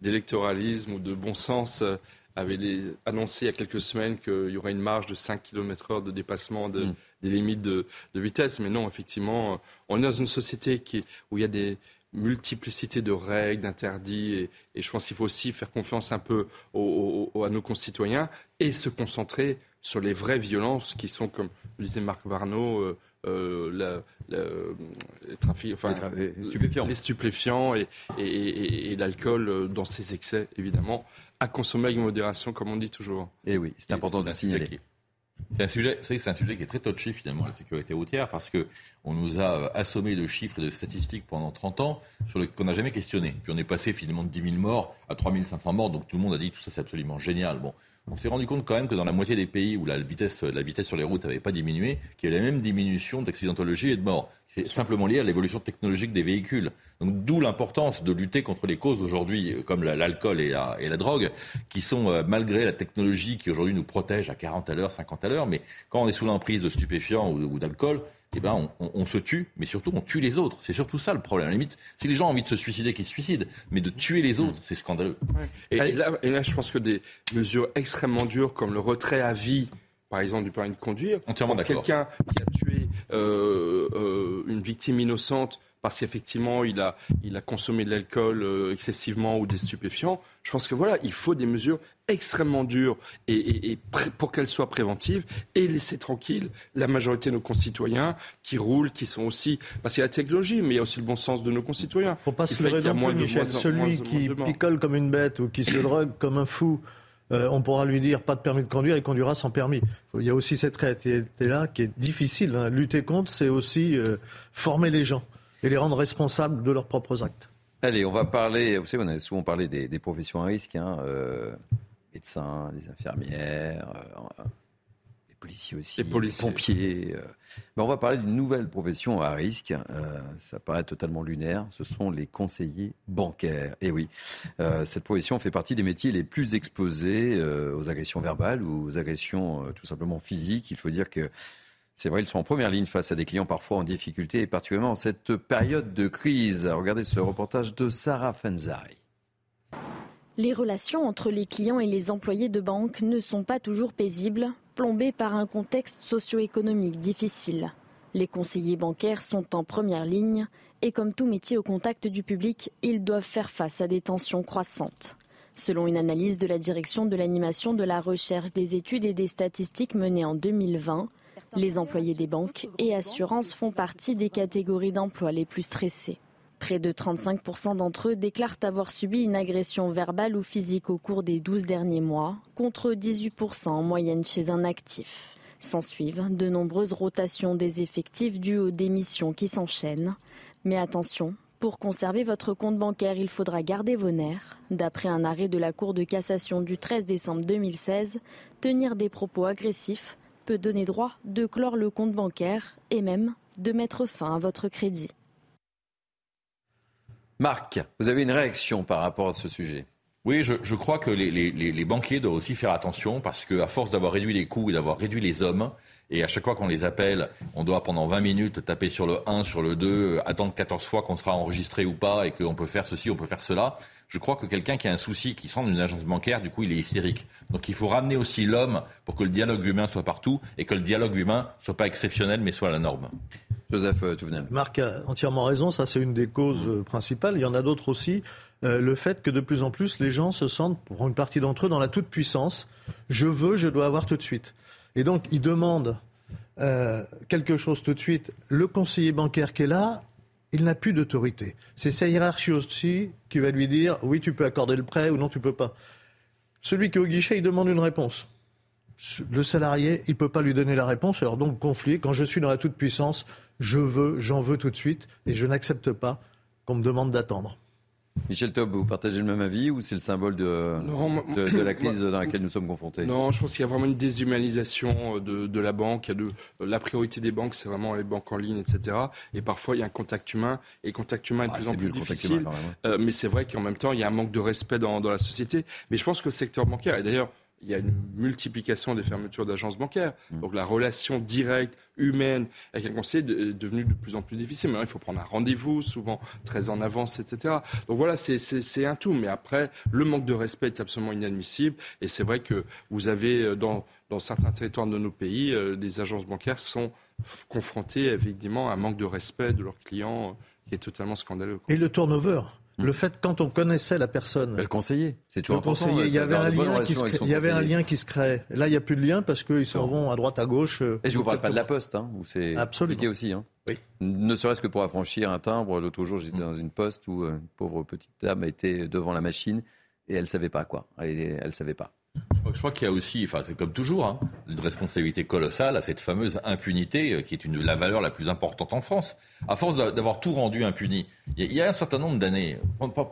d'électoralisme ou de bon sens euh, avait annoncé il y a quelques semaines qu'il y aurait une marge de 5 km/h de dépassement mm. des limites de, vitesse. Mais non, effectivement, on est dans une société qui, où il y a des, multiplicité de règles, d'interdits, et, je pense qu'il faut aussi faire confiance un peu à nos concitoyens et se concentrer sur les vraies violences qui sont, comme le disait Marc Varno, euh, euh, les, stupéfiants. et, l'alcool euh, dans ses excès, évidemment, à consommer avec modération, comme on dit toujours. Et oui, c'est important de signaler. C'est un sujet, c'est un sujet qui est très touchy finalement, la sécurité routière, parce que on nous a euh, assommé de chiffres et de statistiques pendant 30 ans sur le qu'on n'a jamais questionné. Puis on est passé finalement de 10 000 morts à 3 500 morts, donc tout le monde a dit tout ça c'est absolument génial. Bon, on s'est rendu compte quand même que dans la moitié des pays où la vitesse, la vitesse sur les routes n'avait pas diminué, qu'il y avait la même diminution d'accidentologie et de morts. C'est simplement lié à l'évolution technologique des véhicules. Donc d'où l'importance de lutter contre les causes aujourd'hui, euh, comme l'alcool et la, drogue, qui sont, euh, malgré la technologie qui aujourd'hui nous protège à 40 à l'heure, 50 à l'heure, mais quand on est sous l'emprise de stupéfiants ou, d'alcool, eh ben on, se tue, mais surtout on tue les autres. C'est surtout ça le problème. À la limite, si les gens ont envie de se suicider, qu'ils se suicident, mais de tuer les autres, c'est scandaleux. Et, là, je pense que des mesures extrêmement dures comme le retrait à vie par exemple, du permis de conduire. Entièrement d'accord. Quelqu'un qui a tué euh, euh, une victime innocente parce qu'effectivement il a, il a consommé de l'alcool euh, excessivement ou des stupéfiants. Je pense que voilà, il faut des mesures extrêmement dures et, pour qu'elles soient préventives et laisser tranquille la majorité de nos concitoyens qui roulent, qui sont aussi parce qu'il y a la technologie, mais il y a aussi le bon sens de nos concitoyens. Il ne faut pas se leurrer non plus, Michel. Celui qui picole comme une bête ou qui se drogue comme un fou euh, on pourra lui dire pas de permis de conduire, il conduira sans permis. Il y a aussi cette réalité-là qui est difficile. Hein. Lutter contre, c'est aussi euh, former les gens et les rendre responsables de leurs propres actes. Allez, on va parler, vous savez, on a souvent parlé des, professions à risque, hein, euh, médecins, les infirmières, policiers aussi, les, policiers. pompiers. Euh. on va parler d'une nouvelle profession à risque. Euh, ça paraît totalement lunaire. Ce sont les conseillers bancaires. Et oui, euh, cette profession fait partie des métiers les plus exposés aux agressions verbales ou aux agressions tout simplement physiques. Il faut dire que c'est vrai, ils sont en première ligne face à des clients parfois en difficulté, et particulièrement en cette période de crise. Regardez ce reportage de Sarah Fenzari. Les relations entre les clients et les employés de banque ne sont pas toujours paisibles, plombées par un contexte socio-économique difficile. Les conseillers bancaires sont en première ligne et comme tout métier au contact du public, ils doivent faire face à des tensions croissantes. Selon une analyse de la direction de l'animation de la recherche des études et des statistiques menée en 2020, les employés des banques et assurances font partie des catégories d'emploi les plus stressées. Près de 35% d'entre eux déclarent avoir subi une agression verbale ou physique au cours des 12 derniers mois, contre 18% en moyenne chez un actif. S'ensuivent de nombreuses rotations des effectifs dues aux démissions qui s'enchaînent. Mais attention, pour conserver votre compte bancaire, il faudra garder vos nerfs. D'après un arrêt de la Cour de cassation du 13 décembre 2016, tenir des propos agressifs peut donner droit de clore le compte bancaire et même de mettre fin à votre crédit. Marc, vous avez une réaction par rapport à ce sujet? Oui, je, crois que les, banquiers doivent aussi faire attention parce qu'à force d'avoir réduit les coûts et d'avoir réduit les hommes, et à chaque fois qu'on les appelle, on doit pendant 20 minutes taper sur le 1, sur le 2, attendre 14 fois qu'on sera enregistré ou pas et qu'on peut faire ceci, on peut faire cela. Je crois que quelqu'un qui a un souci, qui sent une agence bancaire, du coup, il est hystérique. Donc il faut ramener aussi l'homme pour que le dialogue humain soit partout et que le dialogue humain soit pas exceptionnel mais soit la norme. Joseph euh, Touvenel. Marc a entièrement raison, ça c'est une des causes euh, principales. Il y en a d'autres aussi. Euh, le fait que de plus en plus les gens se sentent, pour une partie d'entre eux, dans la toute-puissance. Je veux, je dois avoir tout de suite. Et donc ils demandent quelque chose tout de suite. Le conseiller bancaire qui est là, il n'a plus d'autorité. C'est sa hiérarchie aussi qui va lui dire oui, tu peux accorder le prêt ou non, tu peux pas. Celui qui est au guichet, il demande une réponse le salarié, il ne peut pas lui donner la réponse. Alors donc, conflit, quand je suis dans la toute-puissance, je veux, j'en veux tout de suite, et je n'accepte pas qu'on me demande d'attendre. Michel Taub, vous partagez le même avis ou c'est le symbole de, de, la crise dans laquelle nous sommes confrontés? Non, je pense qu'il y a vraiment une déshumanisation de, la banque. la priorité des banques, c'est vraiment les banques en ligne, etc. Et parfois, il y a un contact humain. Et le contact humain est de ah, plus en plus difficile. Euh, mais c'est vrai qu'en même temps, il y a un manque de respect dans, dans la société. Mais je pense que le secteur bancaire, et d'ailleurs, il y a une multiplication des fermetures d'agences bancaires. Mm. Donc la relation directe, humaine avec un conseiller est devenue de plus en plus difficile. Maintenant, il faut prendre un rendez-vous, souvent très en avance, etc. Donc voilà, c'est un tout. Mais après, le manque de respect est absolument inadmissible. Et c'est vrai que vous avez euh, dans, dans certains territoires de nos pays, euh, des agences bancaires sont confrontées évidemment à un manque de respect de leurs clients euh, qui est totalement scandaleux. Et le turnover? Le fait, quand on connaissait la personne. Le conseiller, c'est toujours le conseiller, il y avait, un lien, qui se, il y avait un lien qui se crée. Là, il n'y a plus de lien parce qu'ils s'en vont à droite, à gauche. Euh, Et je ne vous parle pas de la poste, hein, où c'est compliqué aussi. Hein. Oui. Ne serait-ce que pour affranchir un timbre. L'autre jour, j'étais dans une poste où une pauvre petite dame était devant la machine et elle ne savait pas quoi. Elle ne savait pas. Je crois, qu'il y a aussi, enfin c'est comme toujours, hein, une responsabilité colossale à cette fameuse impunité euh, qui est une, la valeur la plus importante en France. À force d'avoir tout rendu impuni, il y, a un certain nombre d'années,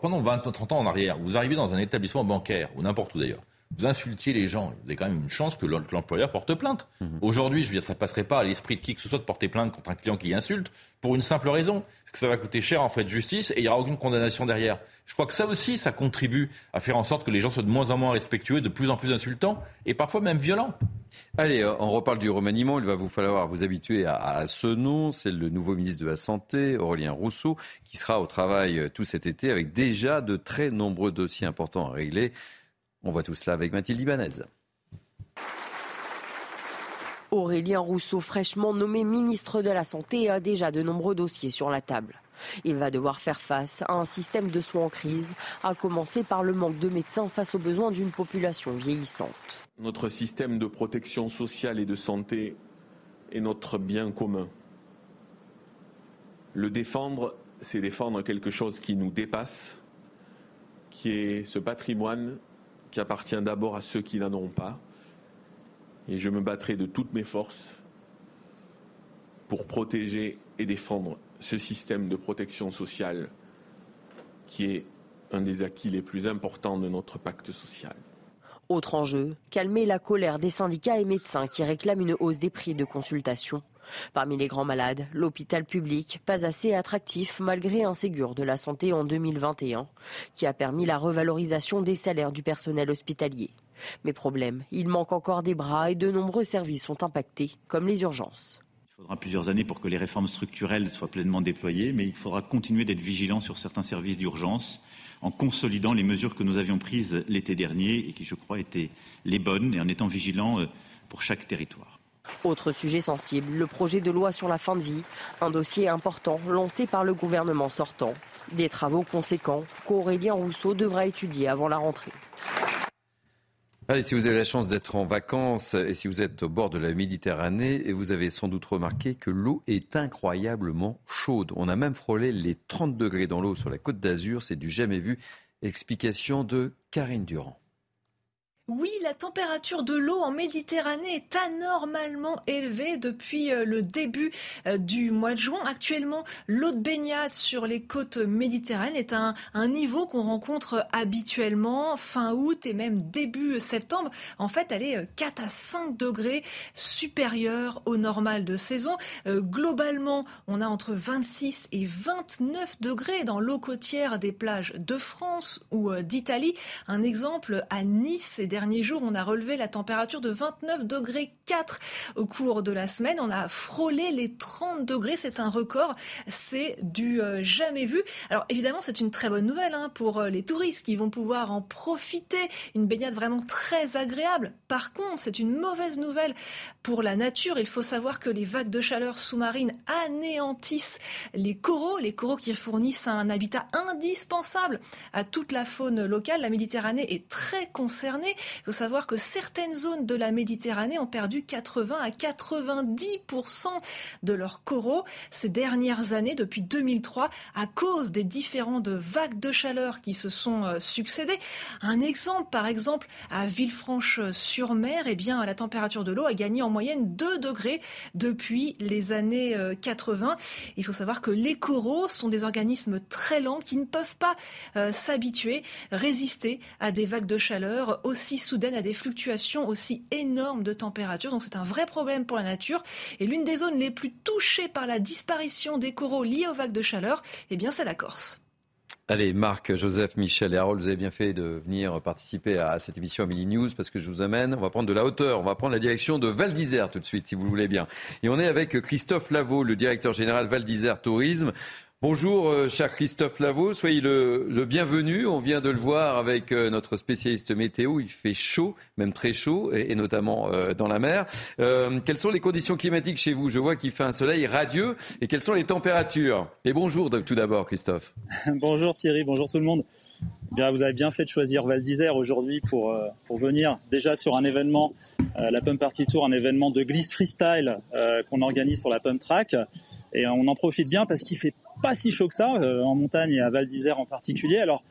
pendant 20 30 ans en arrière, vous arrivez dans un établissement bancaire, ou n'importe où d'ailleurs, vous insultiez les gens, vous avez quand même une chance que l'employeur porte plainte. Mhm. Aujourd'hui, je veux dire, ça passerait pas à l'esprit de qui que ce soit de porter plainte contre un client qui insulte pour une simple raison, c'est que ça va coûter cher en frais de justice et il n'y aura aucune condamnation derrière. Je crois que ça aussi, ça contribue à faire en sorte que les gens soient de moins en moins respectueux, de plus en plus insultants et parfois même violents. Allez, euh, on reparle du remaniement. Il va vous falloir vous habituer à, ce nom. C'est le nouveau ministre de la Santé, Aurélien Rousseau, qui sera au travail euh, tout cet été avec déjà de très nombreux dossiers importants à régler. On voit tout cela avec Mathilde Ibanez. Aurélien Rousseau, fraîchement nommé ministre de la Santé, a déjà de nombreux dossiers sur la table. Il va devoir faire face à un système de soins en crise, à commencer par le manque de médecins face aux besoins d'une population vieillissante. Notre système de protection sociale et de santé est notre bien commun. Le défendre, c'est défendre quelque chose qui nous dépasse, qui est ce patrimoine qui appartient d'abord à ceux qui n'en ont pas. Et je me battrai de toutes mes forces pour protéger et défendre ce système de protection sociale qui est un des acquis les plus importants de notre pacte social. Autre enjeu, calmer la colère des syndicats et médecins qui réclament une hausse des prix de consultation. Parmi les grands malades, l'hôpital public, pas assez attractif malgré un Ségur de la santé en 2021, qui a permis la revalorisation des salaires du personnel hospitalier. Mais problème, il manque encore des bras et de nombreux services sont impactés, comme les urgences. Il faudra plusieurs années pour que les réformes structurelles soient pleinement déployées, mais il faudra continuer d'être vigilant sur certains services d'urgence en consolidant les mesures que nous avions prises l'été dernier et qui, je crois, étaient les bonnes et en étant vigilants euh, pour chaque territoire. Autre sujet sensible, le projet de loi sur la fin de vie, un dossier important lancé par le gouvernement sortant. Des travaux conséquents qu'Aurélien Rousseau devra étudier avant la rentrée. Allez, si vous avez la chance d'être en vacances et si vous êtes au bord de la Méditerranée, vous avez sans doute remarqué que l'eau est incroyablement chaude. On a même frôlé les 30 degrés dans l'eau sur la côte d'Azur. C'est du jamais vu. Explication de Karine Durand. Oui, la température de l'eau en Méditerranée est anormalement élevée depuis euh, le début euh, du mois de juin. Actuellement, l'eau de baignade sur les côtes méditerranéennes est à un, niveau qu'on rencontre habituellement fin août et même début septembre. En fait, elle est 4 euh, à 5 degrés supérieure au normal de saison. globalement, on a entre 26 et 29 degrés dans l'eau côtière des plages de France ou d'Italie. Un exemple à Nice et derniers jours, on a relevé la température de 29 degrés 4 au cours de la semaine. On a frôlé les 30 degrés. C'est un record. C'est du euh, jamais vu. Alors évidemment, c'est une très bonne nouvelle hein, pour euh, les touristes qui vont pouvoir en profiter. Une baignade vraiment très agréable. Par contre, c'est une mauvaise nouvelle pour la nature. Il faut savoir que les vagues de chaleur sous-marine anéantissent les coraux, les coraux qui fournissent un habitat indispensable à toute la faune locale. La Méditerranée est très concernée. Il faut savoir que certaines zones de la Méditerranée ont perdu 80 à 90% de leurs coraux ces dernières années, depuis 2003, à cause des différentes vagues de chaleur qui se sont euh, succédées. Un exemple, par exemple, à Villefranche-sur-Mer, eh bien, la température de l'eau a gagné en moyenne 2 degrés depuis les années 80. Euh, Il faut savoir que les coraux sont des organismes très lents qui ne peuvent pas euh, s'habituer, résister à des vagues de chaleur aussi soudaine à des fluctuations aussi énormes de température. Donc c'est un vrai problème pour la nature. Et l'une des zones les plus touchées par la disparition des coraux liés aux vagues de chaleur, eh bien c'est la Corse. Allez, Marc, Joseph, Michel et Harold, vous avez bien fait de venir participer à cette émission à Mini News parce que je vous amène, on va prendre de la hauteur, on va prendre la direction de Val d'Isère tout de suite, si vous le voulez bien. Et on est avec Christophe Lavaux, le directeur général Val d'Isère Tourisme. Bonjour, euh, cher Christophe Lavaux, soyez le, bienvenu. On vient de le voir avec euh, notre spécialiste météo. Il fait chaud, même très chaud, et, notamment euh, dans la mer. quelles sont les conditions climatiques chez vous? Je vois qu'il fait un soleil radieux. Et quelles sont les températures? Et bonjour tout d'abord, Christophe. bonjour Thierry, bonjour tout le monde. Vous avez bien fait de choisir Val d'Isère aujourd'hui pour, pour venir déjà sur un événement, la Pump Party Tour, un événement de glisse freestyle qu'on organise sur la Pump Track. Et on en profite bien parce qu'il fait pas si chaud que ça, euh, en montagne et à Val d'Isère en particulier. Alors,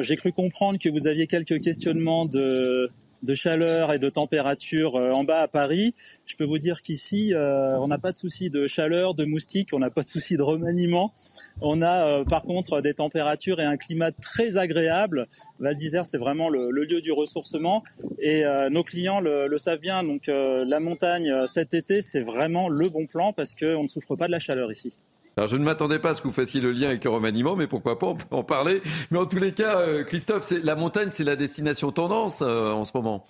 j'ai cru comprendre que vous aviez quelques questionnements de, de chaleur et de température euh, en bas à Paris. Je peux vous dire qu'ici, euh, on n'a pas de souci de chaleur, de moustiques, on n'a pas de souci de remaniement. On a par contre des températures et un climat très agréable. Val d'Isère, c'est vraiment le, lieu du ressourcement et nos clients le, le, savent bien. Donc la montagne cet été, c'est vraiment le bon plan parce qu'on ne souffre pas de la chaleur ici. Alors je ne m'attendais pas à ce que vous fassiez le lien avec le remaniement, mais pourquoi pas, on en parler. Mais en tous les cas, euh, Christophe, la montagne, c'est la destination tendance euh, en ce moment.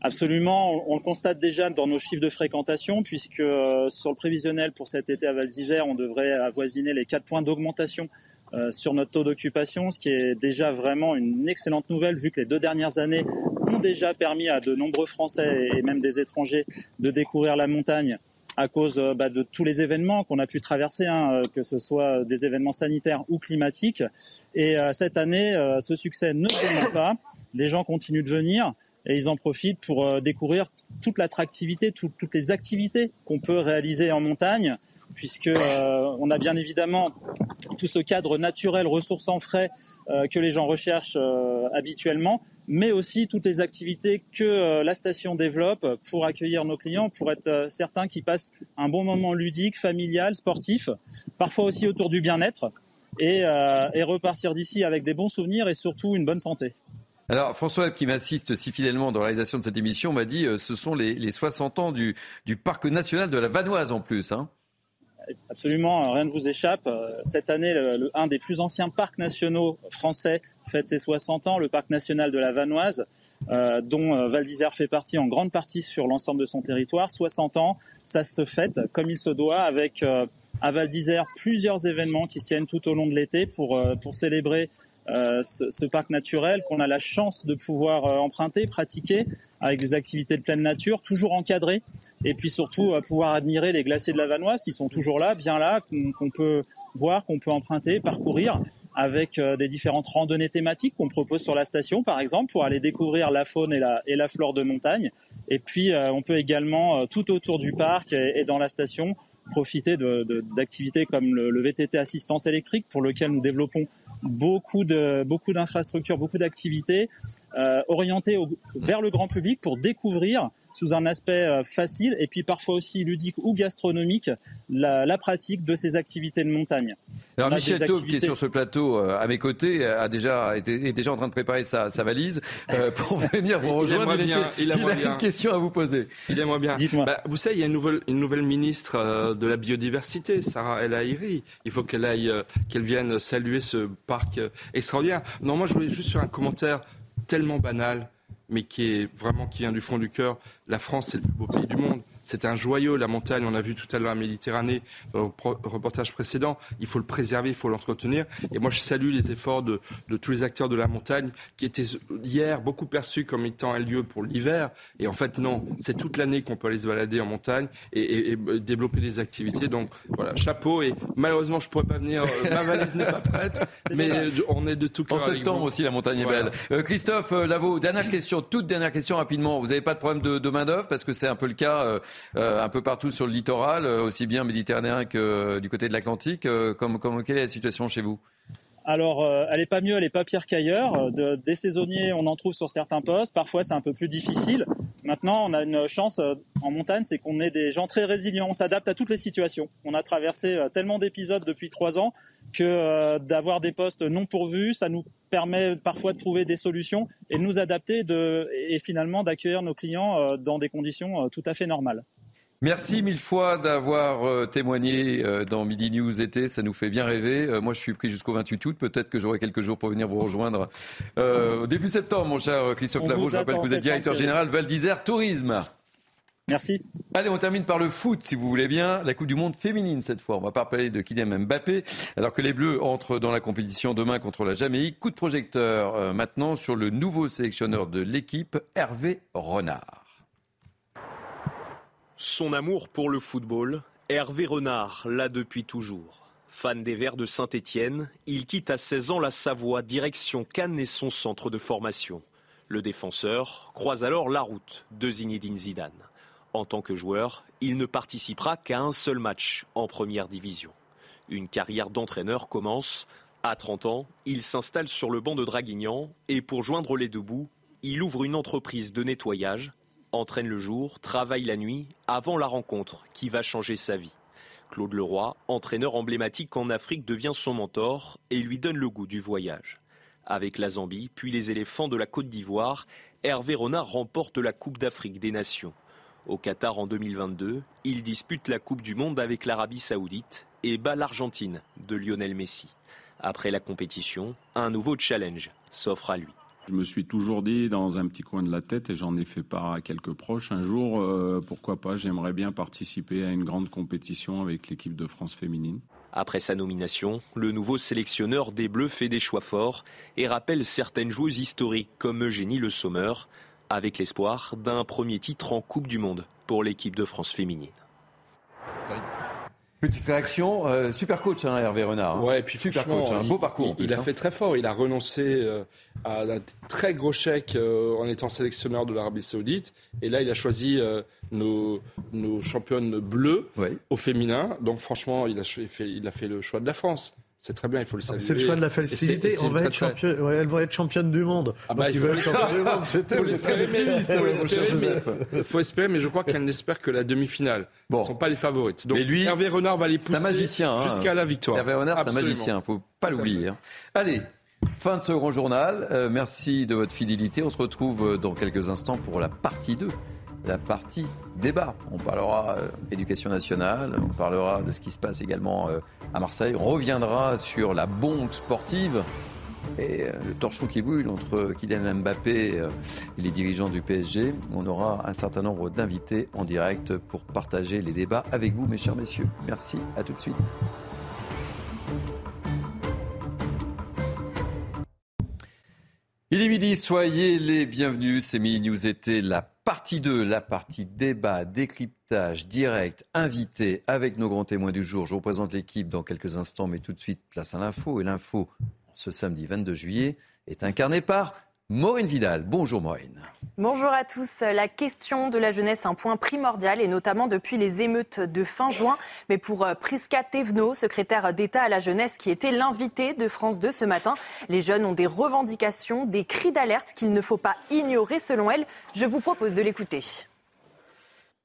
Absolument, on, le constate déjà dans nos chiffres de fréquentation, puisque euh, sur le prévisionnel pour cet été à Val d'Isère, on devrait avoisiner les 4 points d'augmentation sur notre taux d'occupation, ce qui est déjà vraiment une excellente nouvelle, vu que les deux dernières années ont déjà permis à de nombreux Français et même des étrangers de découvrir la montagne à cause euh, bah, de tous les événements qu'on a pu traverser, hein, euh, que ce soit des événements sanitaires ou climatiques. Et euh, cette année, ce succès ne se pas. Les gens continuent de venir et ils en profitent pour découvrir toute l'attractivité, toutes les activités qu'on peut réaliser en montagne puisque on a bien évidemment tout ce cadre naturel ressourçant frais que les gens recherchent habituellement, mais aussi toutes les activités que euh, la station développe pour accueillir nos clients, pour être euh, certains qu'ils passent un bon moment ludique, familial, sportif, parfois aussi autour du bien-être, et, euh, et repartir d'ici avec des bons souvenirs et surtout une bonne santé. Alors François qui m'assiste si fidèlement dans la réalisation de cette émission m'a dit ce sont les, 60 ans du, parc national de la Vanoise en plus. Hein. Absolument, rien ne vous échappe. Euh, cette année, un des plus anciens parcs nationaux français fête ses 60 ans, le parc national de la Vanoise, euh, dont Val d'Isère fait partie en grande partie sur l'ensemble de son territoire. 60 ans, ça se fête comme il se doit avec à Val d'Isère plusieurs événements qui se tiennent tout au long de l'été pour, pour célébrer euh, ce, parc naturel qu'on a la chance de pouvoir euh, emprunter, pratiquer avec des activités de pleine nature, toujours encadrées, et puis surtout euh, pouvoir admirer les glaciers de la Vanoise qui sont toujours là, bien là, qu'on peut voir, qu'on peut emprunter, parcourir avec des différentes randonnées thématiques qu'on propose sur la station, par exemple, pour aller découvrir la faune et la, et la flore de montagne. Et puis, on peut également, tout autour du parc et, dans la station, profiter d'activités comme le, VTT assistance électrique, pour lequel nous développons beaucoup d'infrastructures, beaucoup d'activités euh, orientées vers le grand public pour découvrir sous un aspect euh, facile et puis parfois aussi ludique ou gastronomique la, pratique de ces activités de montagne. Alors Michel Taube, qui est sur ce plateau euh, à mes côtés, a déjà été, est déjà en train de préparer sa, valise euh, pour venir vous rejoindre. Il, bien, il, a une question à vous poser. Il aimerait bien. Dites-moi. Bah, vous savez, il y a une nouvelle, une nouvelle ministre de la biodiversité, Sarah El Haïry. Il faut qu'elle aille, qu'elle vienne saluer ce parc extraordinaire. Non, moi je voulais juste faire un commentaire tellement banal mais qui est vraiment qui vient du fond du cœur. La France, c'est le plus beau pays du monde. C'est un joyau, la montagne. On a vu tout à l'heure la Méditerranée, au reportage précédent. Il faut le préserver, il faut l'entretenir. Et moi, je salue les efforts de, tous les acteurs de la montagne, qui étaient hier beaucoup perçus comme étant un lieu pour l'hiver. Et en fait, non. C'est toute l'année qu'on peut aller se balader en montagne et, développer des activités. Donc, voilà, chapeau. Et malheureusement, je pourrais pas venir. Euh, ma valise n'est pas prête. mais on est de tout cœur. En septembre aussi, la montagne est belle. Euh, Christophe euh, Lavaux, dernière question, toute dernière question rapidement. Vous n'avez pas de problème de, de main-d'œuvre parce que c'est un peu le cas euh, un peu partout sur le littoral, euh, aussi bien méditerranéen que euh, du côté de l'Atlantique. Comme, quelle est la situation chez vous? Alors, elle n'est pas mieux, elle n'est pas pire qu'ailleurs. des saisonniers, on en trouve sur certains postes. Parfois, c'est un peu plus difficile. Maintenant, on a une chance en montagne, c'est qu'on est des gens très résilients. On s'adapte à toutes les situations. On a traversé tellement d'épisodes depuis trois ans que d'avoir des postes non pourvus, ça nous permet parfois de trouver des solutions et de nous adapter et finalement d'accueillir nos clients dans des conditions tout à fait normales. Merci mille fois d'avoir euh, témoigné euh, dans Midi News été, ça nous fait bien rêver. Euh, moi, je suis pris jusqu'au 28 août, peut-être que j'aurai quelques jours pour venir vous rejoindre au début septembre, mon cher Christophe Lavaux. Je rappelle que vous êtes directeur général Val d'Isère Tourisme. Merci. Allez, on termine par le foot, si vous voulez bien. La Coupe du Monde féminine cette fois. On va pas parler de Kylian Mbappé, alors que les Bleus entrent dans la compétition demain contre la Jamaïque. Coup de projecteur maintenant sur le nouveau sélectionneur de l'équipe, Hervé Renard. Son amour pour le football, Hervé Renard l'a depuis toujours. Fan des Verts de Saint-Étienne, il quitte à 16 ans la Savoie, direction Cannes et son centre de formation. Le défenseur croise alors la route de Zinedine Zidane. En tant que joueur, il ne participera qu'à un seul match en première division. Une carrière d'entraîneur commence. À 30 ans, il s'installe sur le banc de Draguignan et pour joindre les deux bouts, il ouvre une entreprise de nettoyage entraîne le jour, travaille la nuit, avant la rencontre qui va changer sa vie. Claude Leroy, entraîneur emblématique en Afrique, devient son mentor et lui donne le goût du voyage. Avec la Zambie, puis les éléphants de la Côte d'Ivoire, Hervé Renard remporte la Coupe d'Afrique des Nations. Au Qatar en 2022, il dispute la Coupe du Monde avec l'Arabie Saoudite et bat l'Argentine de Lionel Messi. Après la compétition, un nouveau challenge s'offre à lui. Je me suis toujours dit dans un petit coin de la tête, et j'en ai fait part à quelques proches, un jour, euh, pourquoi pas, j'aimerais bien participer à une grande compétition avec l'équipe de France féminine. Après sa nomination, le nouveau sélectionneur des Bleus fait des choix forts et rappelle certaines joueuses historiques comme Eugénie Le Sommer, avec l'espoir d'un premier titre en Coupe du Monde pour l'équipe de France féminine. Petite réaction, euh, super coach hein, Hervé Renard. Hein. Ouais, et puis super coach, un beau parcours. Il, a hein. fait très fort, il a renoncé euh, à un très gros chèque euh, en étant sélectionneur de l'Arabie Saoudite, et là il a choisi nos, nos championnes bleues au féminin. Donc franchement, il a fait, il a fait le choix de la France. C'est très bien, il faut le savoir. C'est le choix de la facilité. On va être championne, elles vont être championnes du monde. Ah bah, il faut, être championne du monde. Il faut espérer, mais je crois qu'elles n'espèrent que la demi-finale. Bon. Ce ne sont pas les favorites. Donc lui, Hervé Renard va les pousser magicien, hein. jusqu'à la victoire. Hervé Renard, c'est un magicien, il ne faut pas l'oublier. Hein. Allez, Fin de ce grand journal. Euh, merci de votre fidélité. On se retrouve dans quelques instants pour la partie 2, la partie débat. On parlera euh, éducation nationale, on parlera de ce qui se passe également euh, à Marseille. On reviendra sur la bombe sportive et le torchon qui brûle entre Kylian Mbappé et les dirigeants du PSG. On aura un certain nombre d'invités en direct pour partager les débats avec vous, mes chers messieurs. Merci, à tout de suite. Il est midi, soyez les bienvenus. C'est Mini News été la partie 2, la partie débat, décryptage, direct, invité avec nos grands témoins du jour. Je vous présente l'équipe dans quelques instants, mais tout de suite, place à l'info. Et l'info, ce samedi 22 juillet, est incarnée par Maureen Vidal. Bonjour Maureen. Bonjour à tous. La question de la jeunesse, un point primordial, et notamment depuis les émeutes de fin juin. Mais pour euh, Priska Thévenot, secrétaire d'État à la jeunesse, qui était l'invité de France 2 ce matin, les jeunes ont des revendications, des cris d'alerte qu'il ne faut pas ignorer selon elle. Je vous propose de l'écouter.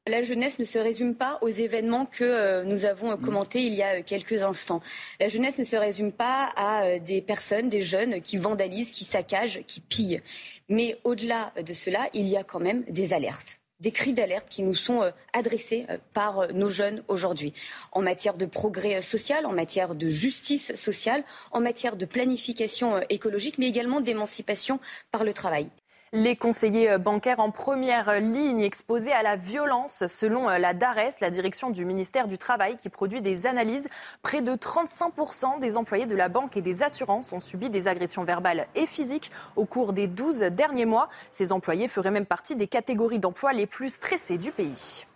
La jeunesse ne se résume pas aux événements que euh, nous avons euh, commentés il y a euh, quelques instants. La jeunesse ne se résume pas à des personnes, des jeunes qui vandalisent, qui saccagent, qui pillent. Mais au-delà de cela, il y a quand même des alertes des cris d'alerte qui nous sont adressés par nos jeunes aujourd'hui en matière de progrès social, en matière de justice sociale, en matière de planification écologique, mais également d'émancipation par le travail. Les conseillers bancaires en première ligne exposés à la violence, selon la DARES, la direction du ministère du Travail, qui produit des analyses. Près de 35% des employés de la banque et des assurances ont subi des agressions verbales et physiques au cours des 12 derniers mois. Ces employés feraient même partie des catégories d'emploi les plus stressées du pays.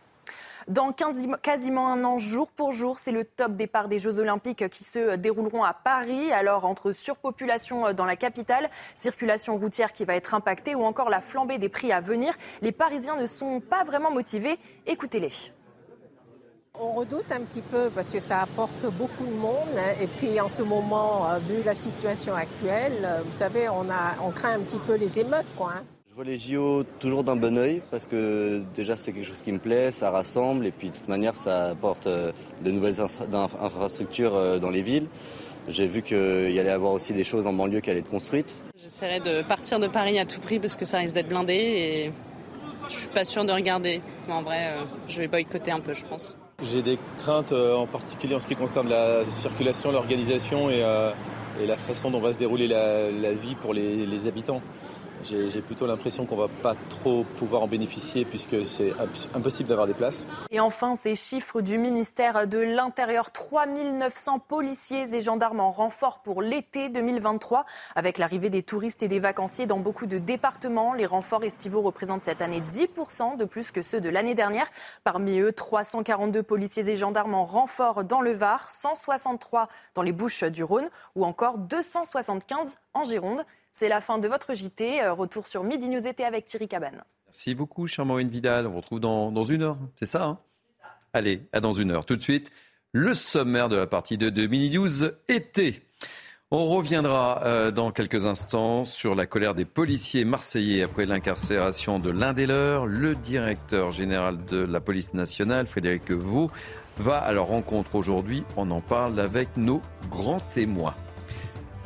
Dans quasiment un an, jour pour jour, c'est le top départ des Jeux Olympiques qui se dérouleront à Paris. Alors, entre surpopulation dans la capitale, circulation routière qui va être impactée ou encore la flambée des prix à venir, les Parisiens ne sont pas vraiment motivés. Écoutez-les. On redoute un petit peu parce que ça apporte beaucoup de monde. Et puis en ce moment, vu la situation actuelle, vous savez, on, craint un petit peu les émeutes. Hein. Je vois les JO toujours d'un bon oeil parce que déjà c'est quelque chose qui me plaît, ça rassemble et puis de toute manière ça apporte de nouvelles infrastructures dans les villes. J'ai vu qu'il y allait avoir aussi des choses en banlieue qui allaient être construites. J'essaierai de partir de Paris à tout prix parce que ça risque d'être blindé et je suis pas sûre de regarder. En vrai, je vais boycotter un peu, je pense. J'ai des craintes en particulier en ce qui concerne la circulation, l'organisation et, et, la façon dont va se dérouler la, la vie pour les, les habitants. J'ai plutôt l'impression qu'on va pas trop pouvoir en bénéficier puisque c'est impossible d'avoir des places. Et enfin, ces chiffres du ministère de l'Intérieur 3900 policiers et gendarmes en renfort pour l'été 2023. Avec l'arrivée des touristes et des vacanciers dans beaucoup de départements, les renforts estivaux représentent cette année 10% de plus que ceux de l'année dernière. Parmi eux, 342 policiers et gendarmes en renfort dans le Var, 163 dans les Bouches du Rhône ou encore 275 en Gironde. C'est la fin de votre JT. Retour sur Midi News été avec Thierry Cabane. Merci beaucoup, cher Maureen Vidal. On vous retrouve dans, une heure, c'est ça, hein? Allez, à dans une heure. Tout de suite, le sommaire de la partie 2 de Mini News été. On reviendra euh, dans quelques instants sur la colère des policiers marseillais après l'incarcération de l'un des leurs. Le directeur général de la police nationale, Frédéric Vaux, va à leur rencontre aujourd'hui. On en parle avec nos grands témoins.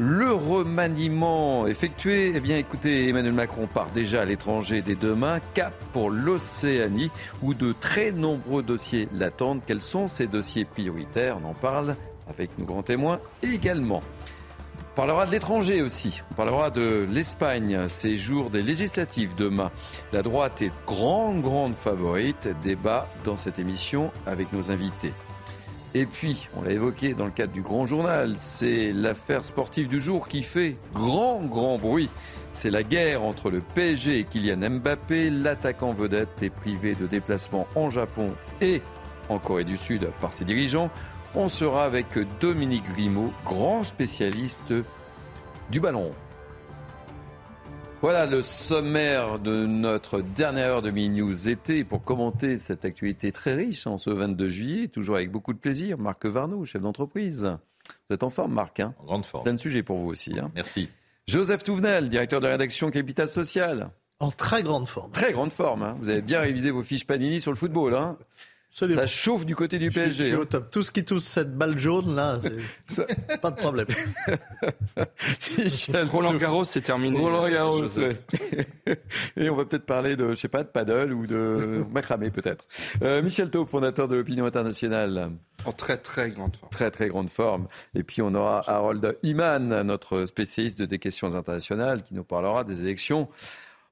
Le remaniement effectué, eh bien écoutez, Emmanuel Macron part déjà à l'étranger dès demain, cap pour l'Océanie, où de très nombreux dossiers l'attendent. Quels sont ces dossiers prioritaires? On en parle avec nos grands témoins également. On parlera de l'étranger aussi. On parlera de l'Espagne, séjour des législatives demain. La droite est grande, grande favorite. Débat dans cette émission avec nos invités. Et puis, on l'a évoqué dans le cadre du grand journal, c'est l'affaire sportive du jour qui fait grand, grand bruit. C'est la guerre entre le PSG et Kylian Mbappé. L'attaquant vedette est privé de déplacement en Japon et en Corée du Sud par ses dirigeants. On sera avec Dominique Grimaud, grand spécialiste du ballon. Voilà le sommaire de notre dernière heure de mini-news été pour commenter cette actualité très riche en ce 22 juillet, toujours avec beaucoup de plaisir. Marc Varnaud, chef d'entreprise. Vous êtes en forme, Marc hein? En grande forme. Plein de sujets pour vous aussi. Hein? Merci. Joseph Touvenel, directeur de la rédaction Capital Social. En très grande forme. Très grande forme. Hein vous avez bien révisé vos fiches Panini sur le football. Ça chauffe du côté du PSG. Hein. Tout ce qui touche cette balle jaune, là, pas de problème. Roland Garros, c'est terminé. Roland Garros, Et on va peut-être parler de, je sais pas, de paddle ou de macramé peut-être. Euh, Michel Taub, fondateur de l'opinion internationale. En très très grande forme. Très très grande forme. Et puis on aura Harold Iman, notre spécialiste des questions internationales, qui nous parlera des élections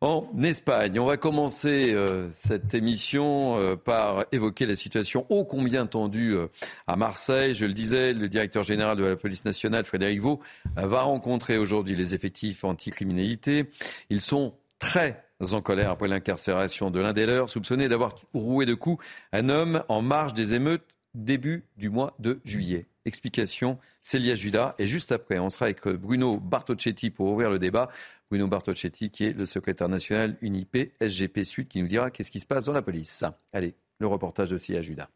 en Espagne. On va commencer euh, cette émission euh, par évoquer la situation ô combien tendue euh, à Marseille. Je le disais, le directeur général de la police nationale, Frédéric Vaux, va rencontrer aujourd'hui les effectifs anticriminalité. Ils sont très en colère après l'incarcération de l'un des leurs, soupçonné d'avoir roué de coups un homme en marge des émeutes début du mois de juillet. Explication, Célia Judas. Et juste après, on sera avec Bruno Bartocchetti pour ouvrir le débat. Bruno Bartocchetti, qui est le secrétaire national UNIP SGP Sud, qui nous dira qu'est-ce qui se passe dans la police. Allez, le reportage de Sia Judas.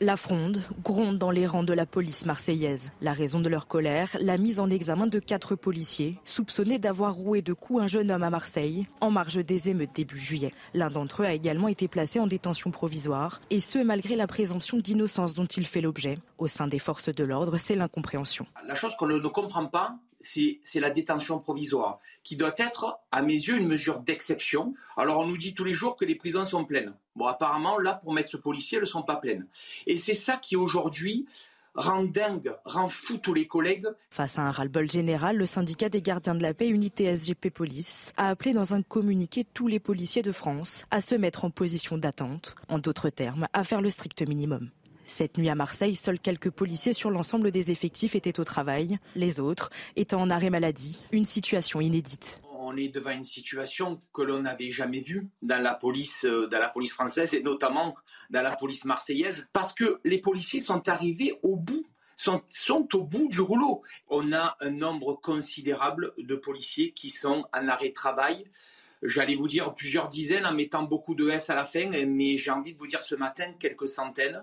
La fronde gronde dans les rangs de la police marseillaise. La raison de leur colère, la mise en examen de quatre policiers soupçonnés d'avoir roué de coups un jeune homme à Marseille en marge des émeutes début juillet. L'un d'entre eux a également été placé en détention provisoire, et ce malgré la présomption d'innocence dont il fait l'objet. Au sein des forces de l'ordre, c'est l'incompréhension. La chose qu'on ne comprend pas, c'est la détention provisoire, qui doit être, à mes yeux, une mesure d'exception. Alors on nous dit tous les jours que les prisons sont pleines. Bon, apparemment, là, pour mettre ce policier, elles ne sont pas pleines. Et c'est ça qui, aujourd'hui, rend dingue, rend fou tous les collègues. Face à un ras-le-bol général, le syndicat des gardiens de la paix, unité SGP Police, a appelé dans un communiqué tous les policiers de France à se mettre en position d'attente, en d'autres termes, à faire le strict minimum. Cette nuit à Marseille, seuls quelques policiers sur l'ensemble des effectifs étaient au travail, les autres étant en arrêt maladie, une situation inédite. On est devant une situation que l'on n'avait jamais vue dans la police, euh, dans la police française et notamment dans la police marseillaise, parce que les policiers sont arrivés au bout sont, au bout du rouleau. On a un nombre considérable de policiers qui sont en arrêt travail. J'allais vous dire plusieurs dizaines en mettant beaucoup de S à la fin, mais j'ai envie de vous dire ce matin quelques centaines.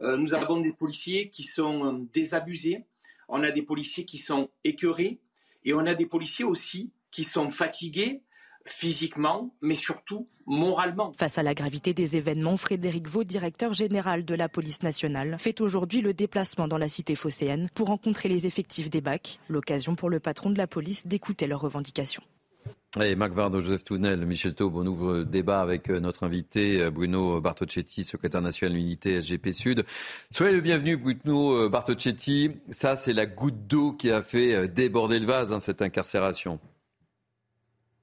Euh, nous avons des policiers qui sont euh, désabusés, on a des policiers qui sont écœurés et on a des policiers aussi qui sont fatigués physiquement, mais surtout moralement. Face à la gravité des événements, Frédéric Vaux, directeur général de la police nationale, fait aujourd'hui le déplacement dans la cité phocéenne pour rencontrer les effectifs des BAC, l'occasion pour le patron de la police d'écouter leurs revendications. Et Marc Vardo, Joseph Tounel, Michel Taub, on ouvre débat avec euh, notre invité euh, Bruno Bartocchetti, secrétaire national de l'unité SGP Sud. Soyez le bienvenu, Bruno euh, Bartocchetti. Ça, c'est la goutte d'eau qui a fait déborder le vase, hein, cette incarcération.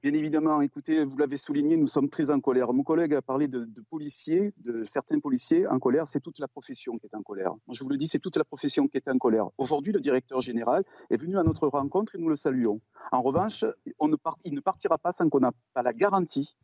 Bien évidemment, écoutez, vous l'avez souligné, nous sommes très en colère. Mon collègue a parlé de, policiers, de certains policiers en colère. C'est toute la profession qui est en colère. Je vous le dis, c'est toute la profession qui est en colère. Aujourd'hui, le directeur général est venu à notre rencontre et nous le saluons. En revanche, on ne il ne partira pas sans qu'on ait pas la garantie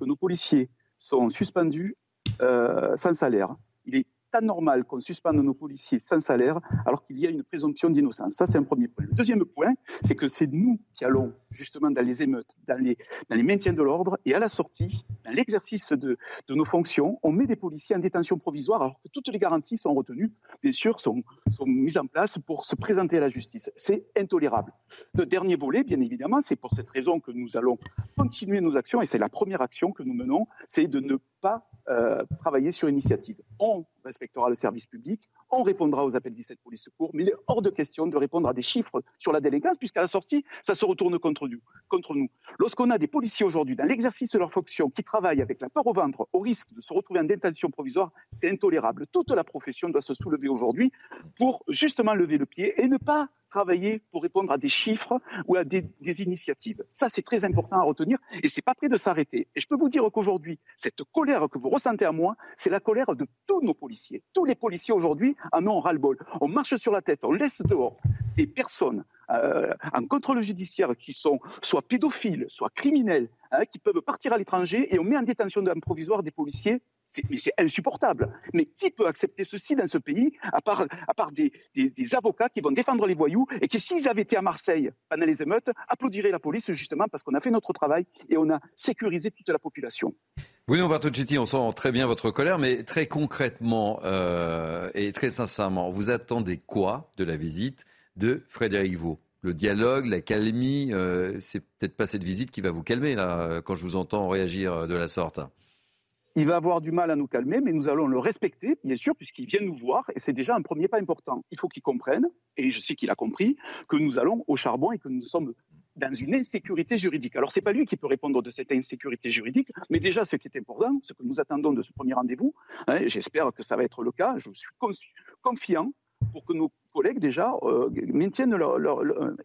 que nos policiers sont suspendus euh, sans salaire. Il est anormal qu'on suspende nos policiers sans salaire alors qu'il y a une présomption d'innocence. Ça, c'est un premier point. Le deuxième point, c'est que c'est nous qui allons justement dans les émeutes, dans les, maintiens de l'ordre et à la sortie, dans l'exercice de, de, nos fonctions, on met des policiers en détention provisoire alors que toutes les garanties sont retenues, bien sûr, sont, sont mises en place pour se présenter à la justice. C'est intolérable. Le dernier volet, bien évidemment, c'est pour cette raison que nous allons continuer nos actions et c'est la première action que nous menons, c'est de ne pas euh, travailler sur initiative. On respectera le service public, on répondra aux appels 17 police secours, mais il est hors de question de répondre à des chiffres sur la délinquance, puisqu'à la sortie, ça se retourne contre nous. Contre nous. Lorsqu'on a des policiers aujourd'hui, dans l'exercice de leur fonction, qui travaillent avec la peur au ventre, au risque de se retrouver en détention provisoire, c'est intolérable. Toute la profession doit se soulever aujourd'hui pour justement lever le pied et ne pas travailler pour répondre à des chiffres ou à des, initiatives. Ça, c'est très important à retenir et c'est pas prêt de s'arrêter. Et je peux vous dire qu'aujourd'hui, cette colère que vous ressentez à moi, c'est la colère de tous nos policiers. Tous les policiers aujourd'hui en ont ras-le-bol. On marche sur la tête, on laisse dehors des personnes euh, en contrôle judiciaire qui sont soit pédophiles, soit criminels, hein, qui peuvent partir à l'étranger et on met en détention provisoire des policiers c'est insupportable. Mais qui peut accepter ceci dans ce pays, à part, des, avocats qui vont défendre les voyous et qui, s'ils avaient été à Marseille pendant les émeutes, applaudiraient la police justement parce qu'on a fait notre travail et on a sécurisé toute la population. Bruno Bartocchetti, on sent très bien votre colère, mais très concrètement euh, et très sincèrement, vous attendez quoi de la visite de Frédéric Vaux? Le dialogue, la calmie, euh, c'est peut-être pas cette visite qui va vous calmer là quand je vous entends réagir de la sorte il va avoir du mal à nous calmer, mais nous allons le respecter, bien sûr, puisqu'il vient nous voir, et c'est déjà un premier pas important. Il faut qu'il comprenne, et je sais qu'il a compris, que nous allons au charbon et que nous sommes dans une insécurité juridique. Alors, ce n'est pas lui qui peut répondre de cette insécurité juridique, mais déjà, ce qui est important, ce que nous attendons de ce premier rendez-vous, hein, j'espère que ça va être le cas, je suis confiant pour que nos collègues déjà euh, maintiennent leur,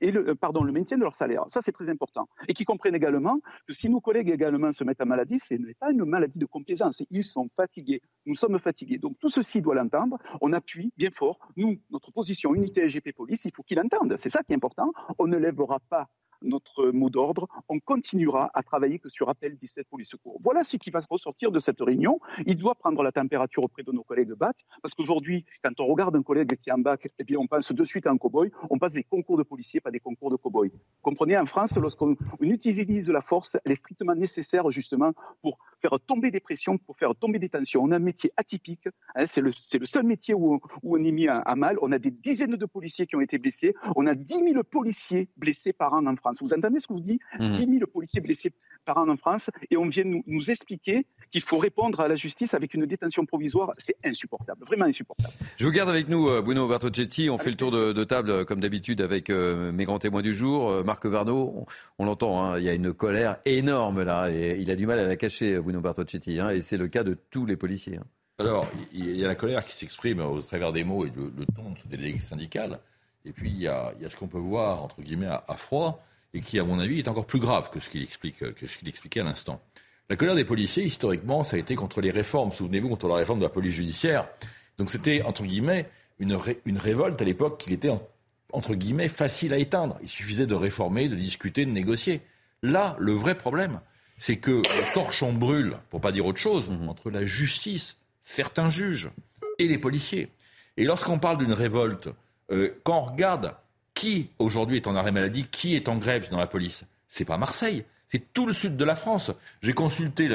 et le, pardon, le maintien de leur salaire. Ça, c'est très important. Et qu'ils comprennent également que si nos collègues également se mettent à maladie, ce n'est pas une maladie de complaisance. Ils sont fatigués. Nous sommes fatigués. Donc tout ceci doit l'entendre. On appuie bien fort. Nous, notre position unité SGP Police, il faut qu'ils l'entendent. C'est ça qui est important. On ne lèvera pas notre mot d'ordre. On continuera à travailler que sur appel 17 police secours. Voilà ce qui va ressortir de cette réunion. Il doit prendre la température auprès de nos collègues BAC, parce qu'aujourd'hui, quand on regarde un collègue qui est en BAC, eh bien, on pense de suite à un cow-boy. On passe des concours de policiers, pas des concours de cow-boy. Comprenez, en France, lorsqu'on utilise la force, elle est strictement nécessaire justement pour faire tomber des pressions, pour faire tomber des tensions. On a un métier atypique, hein, c'est le, seul métier où, on est mis à, mal. On a des dizaines de policiers qui ont été blessés, on a 10 000 policiers blessés par an en France. Vous entendez ce que vous dites 10 000 policiers blessés par an en France, et on vient nous, nous expliquer qu'il faut répondre à la justice avec une détention provisoire. C'est insupportable, vraiment insupportable. Je vous garde avec nous, euh, Bruno Bertocchetti. On fait le tour de, table, euh, comme d'habitude, avec euh, mes grands témoins du jour. Marc Varno, on, l'entend, hein, il y a une colère énorme là, et il a du mal à la cacher, Bruno Bertocchetti, hein, et c'est le cas de tous les policiers. Hein. Alors, il y a la colère qui s'exprime au travers des mots et le, ton de ce délégué syndical. Et puis, il y a, ce qu'on peut voir, entre guillemets, à, froid, et qui, à mon avis, est encore plus grave que ce qu'il explique, que ce qu'il expliquait à l'instant. La colère des policiers, historiquement, ça a été contre les réformes. Souvenez-vous, contre la réforme de la police judiciaire. Donc c'était, entre guillemets, une, une révolte à l'époque qui était, entre guillemets, facile à éteindre. Il suffisait de réformer, de discuter, de négocier. Là, le vrai problème, c'est que le torchon brûle, pour pas dire autre chose, mhm. entre la justice, certains juges et les policiers. Et lorsqu'on parle d'une révolte, euh, quand on regarde qui aujourd'hui est en arrêt maladie, qui est en grève dans la police, c'est pas Marseille, c'est tout le sud de la France. J'ai consulté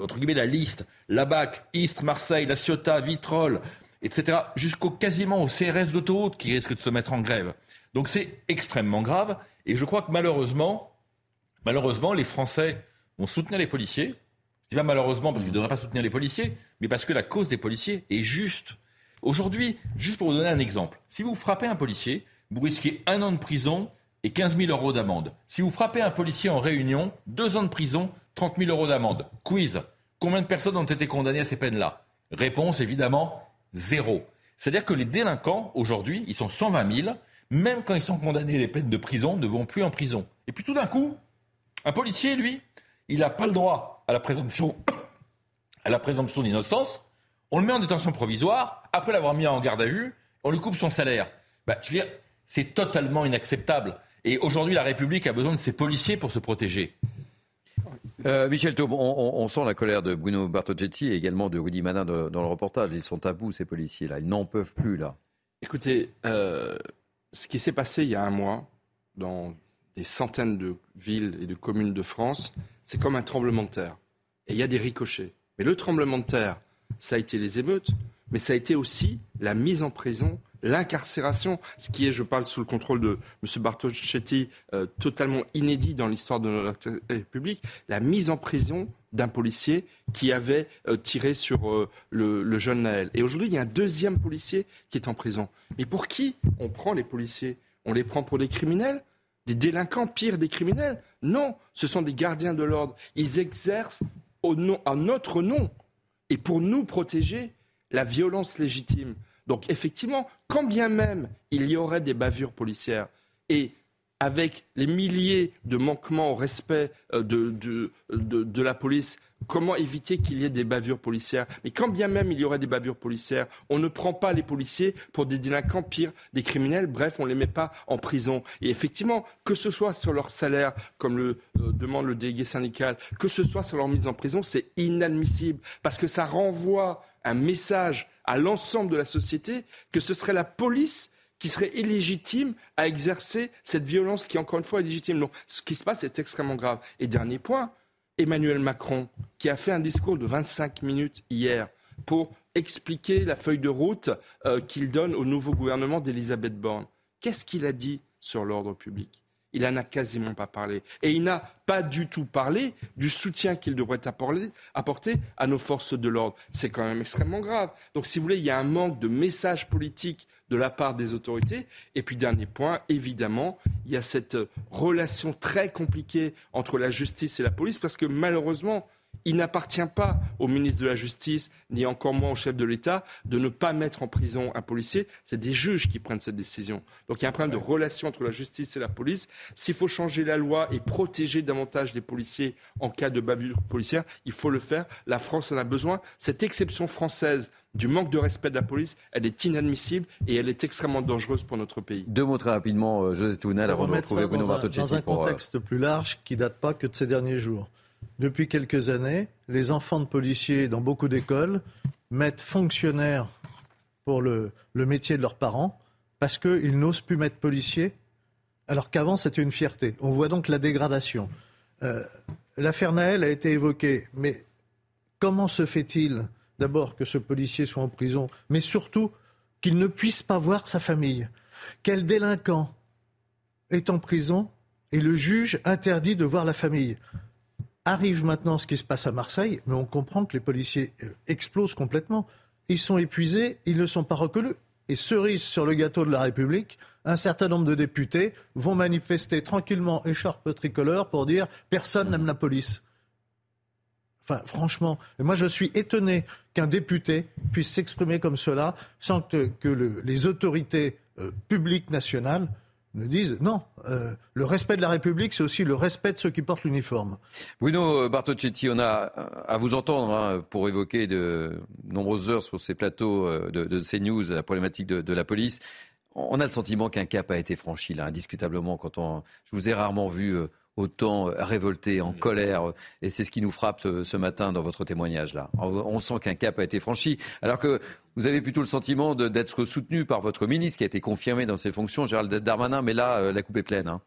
entre guillemets, la liste, la BAC, Istres, Marseille, La Ciotat, Vitrolles, etc., jusqu'au quasiment au CRS d'autoroute qui risque de se mettre en grève. Donc c'est extrêmement grave. Et je crois que malheureusement, malheureusement, les Français vont soutenir les policiers. Je dis pas malheureusement parce qu'ils ne devraient pas soutenir les policiers, mais parce que la cause des policiers est juste. Aujourd'hui, juste pour vous donner un exemple, si vous frappez un policier, vous risquez un an de prison et 15 000 euros d'amende. Si vous frappez un policier en réunion, deux ans de prison, 30 000 euros d'amende. Quiz. Combien de personnes ont été condamnées à ces peines-là? Réponse évidemment zéro. C'est-à-dire que les délinquants, aujourd'hui, ils sont 120 000, même quand ils sont condamnés à des peines de prison, ne vont plus en prison. Et puis tout d'un coup, un policier, lui, il n'a pas le droit à la présomption, présomption d'innocence. On le met en détention provisoire, après l'avoir mis en garde à vue, on lui coupe son salaire. Bah, je veux dire, c'est totalement inacceptable. Et aujourd'hui, la République a besoin de ses policiers pour se protéger. Euh, Michel Taub, on, sent la colère de Bruno Bartoggetti et également de Rudy Manin dans le reportage. Ils sont à bout, ces policiers-là. Ils n'en peuvent plus, là. Écoutez, euh, ce qui s'est passé il y a un mois dans des centaines de villes et de communes de France, c'est comme un tremblement de terre. Et il y a des ricochets. Mais le tremblement de terre, ça a été les émeutes, mais ça a été aussi la mise en prison l'incarcération, ce qui est, je parle sous le contrôle de M. Bartoschetti, euh, totalement inédit dans l'histoire de notre République, la mise en prison d'un policier qui avait euh, tiré sur euh, le, jeune Naël. Et aujourd'hui, il y a un deuxième policier qui est en prison. Mais pour qui on prend les policiers? On les prend pour des criminels? Des délinquants, pire des criminels? Non, ce sont des gardiens de l'ordre. Ils exercent au nom, en notre nom et pour nous protéger la violence légitime. Donc effectivement, quand bien même il y aurait des bavures policières et avec les milliers de manquements au respect euh, de, la police, comment éviter qu'il y ait des bavures policières? Mais quand bien même il y aurait des bavures policières, on ne prend pas les policiers pour des délinquants pires, des criminels, bref, on ne les met pas en prison. Et effectivement, que ce soit sur leur salaire, comme le euh, demande le délégué syndical, que ce soit sur leur mise en prison, c'est inadmissible, parce que ça renvoie un message à l'ensemble de la société que ce serait la police qui serait illégitime à exercer cette violence qui, encore une fois, est légitime. Donc, ce qui se passe est extrêmement grave. Et dernier point, Emmanuel Macron, qui a fait un discours de 25 minutes hier pour expliquer la feuille de route euh, qu'il donne au nouveau gouvernement d'Elisabeth Borne. Qu'est-ce qu'il a dit sur l'ordre public? Il n'en a quasiment pas parlé. Et il n'a pas du tout parlé du soutien qu'il devrait apporter à nos forces de l'ordre. C'est quand même extrêmement grave. Donc, si vous voulez, il y a un manque de message politique de la part des autorités. Et puis, dernier point, évidemment, il y a cette relation très compliquée entre la justice et la police, parce que malheureusement, il n'appartient pas au ministre de la Justice, ni encore moins au chef de l'État, de ne pas mettre en prison un policier. C'est des juges qui prennent cette décision. Donc il y a un problème de relation entre la justice et la police. S'il faut changer la loi et protéger davantage les policiers en cas de bavure policière, il faut le faire. La France en a besoin. Cette exception française du manque de respect de la police, elle est inadmissible et elle est extrêmement dangereuse pour notre pays. Deux mots très rapidement, euh, José Tounel, avant de retrouver Bruno. Dans un euh, contexte plus large qui date pas que de ces derniers jours. Depuis quelques années, les enfants de policiers dans beaucoup d'écoles mettent fonctionnaires pour le, métier de leurs parents parce qu'ils n'osent plus mettre policier alors qu'avant c'était une fierté. On voit donc la dégradation. Euh, L'affaire Naël a été évoquée, mais comment se fait-il d'abord que ce policier soit en prison, mais surtout qu'il ne puisse pas voir sa famille? Quel délinquant est en prison et le juge interdit de voir la famille? Arrive maintenant ce qui se passe à Marseille, mais on comprend que les policiers euh, explosent complètement. Ils sont épuisés, ils ne sont pas reconnus. Et cerise sur le gâteau de la République, un certain nombre de députés vont manifester tranquillement écharpe tricolore pour dire personne n'aime la police. Enfin, franchement, moi je suis étonné qu'un député puisse s'exprimer comme cela sans que, que le, les autorités euh, publiques nationales ne disent non, euh, le respect de la République, c'est aussi le respect de ceux qui portent l'uniforme. Bruno Bartocchetti, on a à vous entendre hein, pour évoquer de nombreuses heures sur ces plateaux euh, de, de CNews la problématique de, de, la police. On a le sentiment qu'un cap a été franchi là, indiscutablement. Quand on, je vous ai rarement vu euh, autant révolté, en colère. Et c'est ce qui nous frappe ce, matin dans votre témoignage là. On sent qu'un cap a été franchi, alors que vous avez plutôt le sentiment d'être soutenu par votre ministre qui a été confirmé dans ses fonctions, Gérald Darmanin. Mais là, euh, la coupe est pleine. Hein.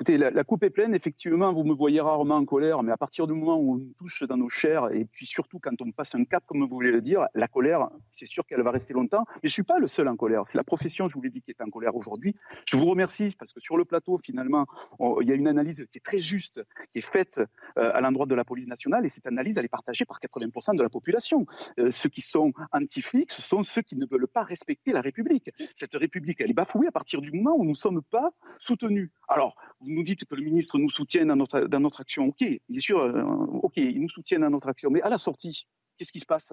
Écoutez, la, coupe est pleine, effectivement, vous me voyez rarement en colère, mais à partir du moment où on touche dans nos chairs, et puis surtout quand on passe un cap, comme vous voulez le dire, la colère, c'est sûr qu'elle va rester longtemps. Mais je ne suis pas le seul en colère, c'est la profession, je vous l'ai dit, qui est en colère aujourd'hui. Je vous remercie, parce que sur le plateau, finalement, il y a une analyse qui est très juste, qui est faite euh, à l'endroit de la police nationale, et cette analyse, elle est partagée par 80% de la population. Euh, ceux qui sont anti-flics, ce sont ceux qui ne veulent pas respecter la République. Cette République, elle est bafouée à partir du moment où nous ne sommes pas soutenus. Alors, vous nous dites que le ministre nous notre, dans notre action. OK, bien sûr, euh, OK, il nous soutient dans notre action. Mais à la sortie, qu'est-ce qui se passe?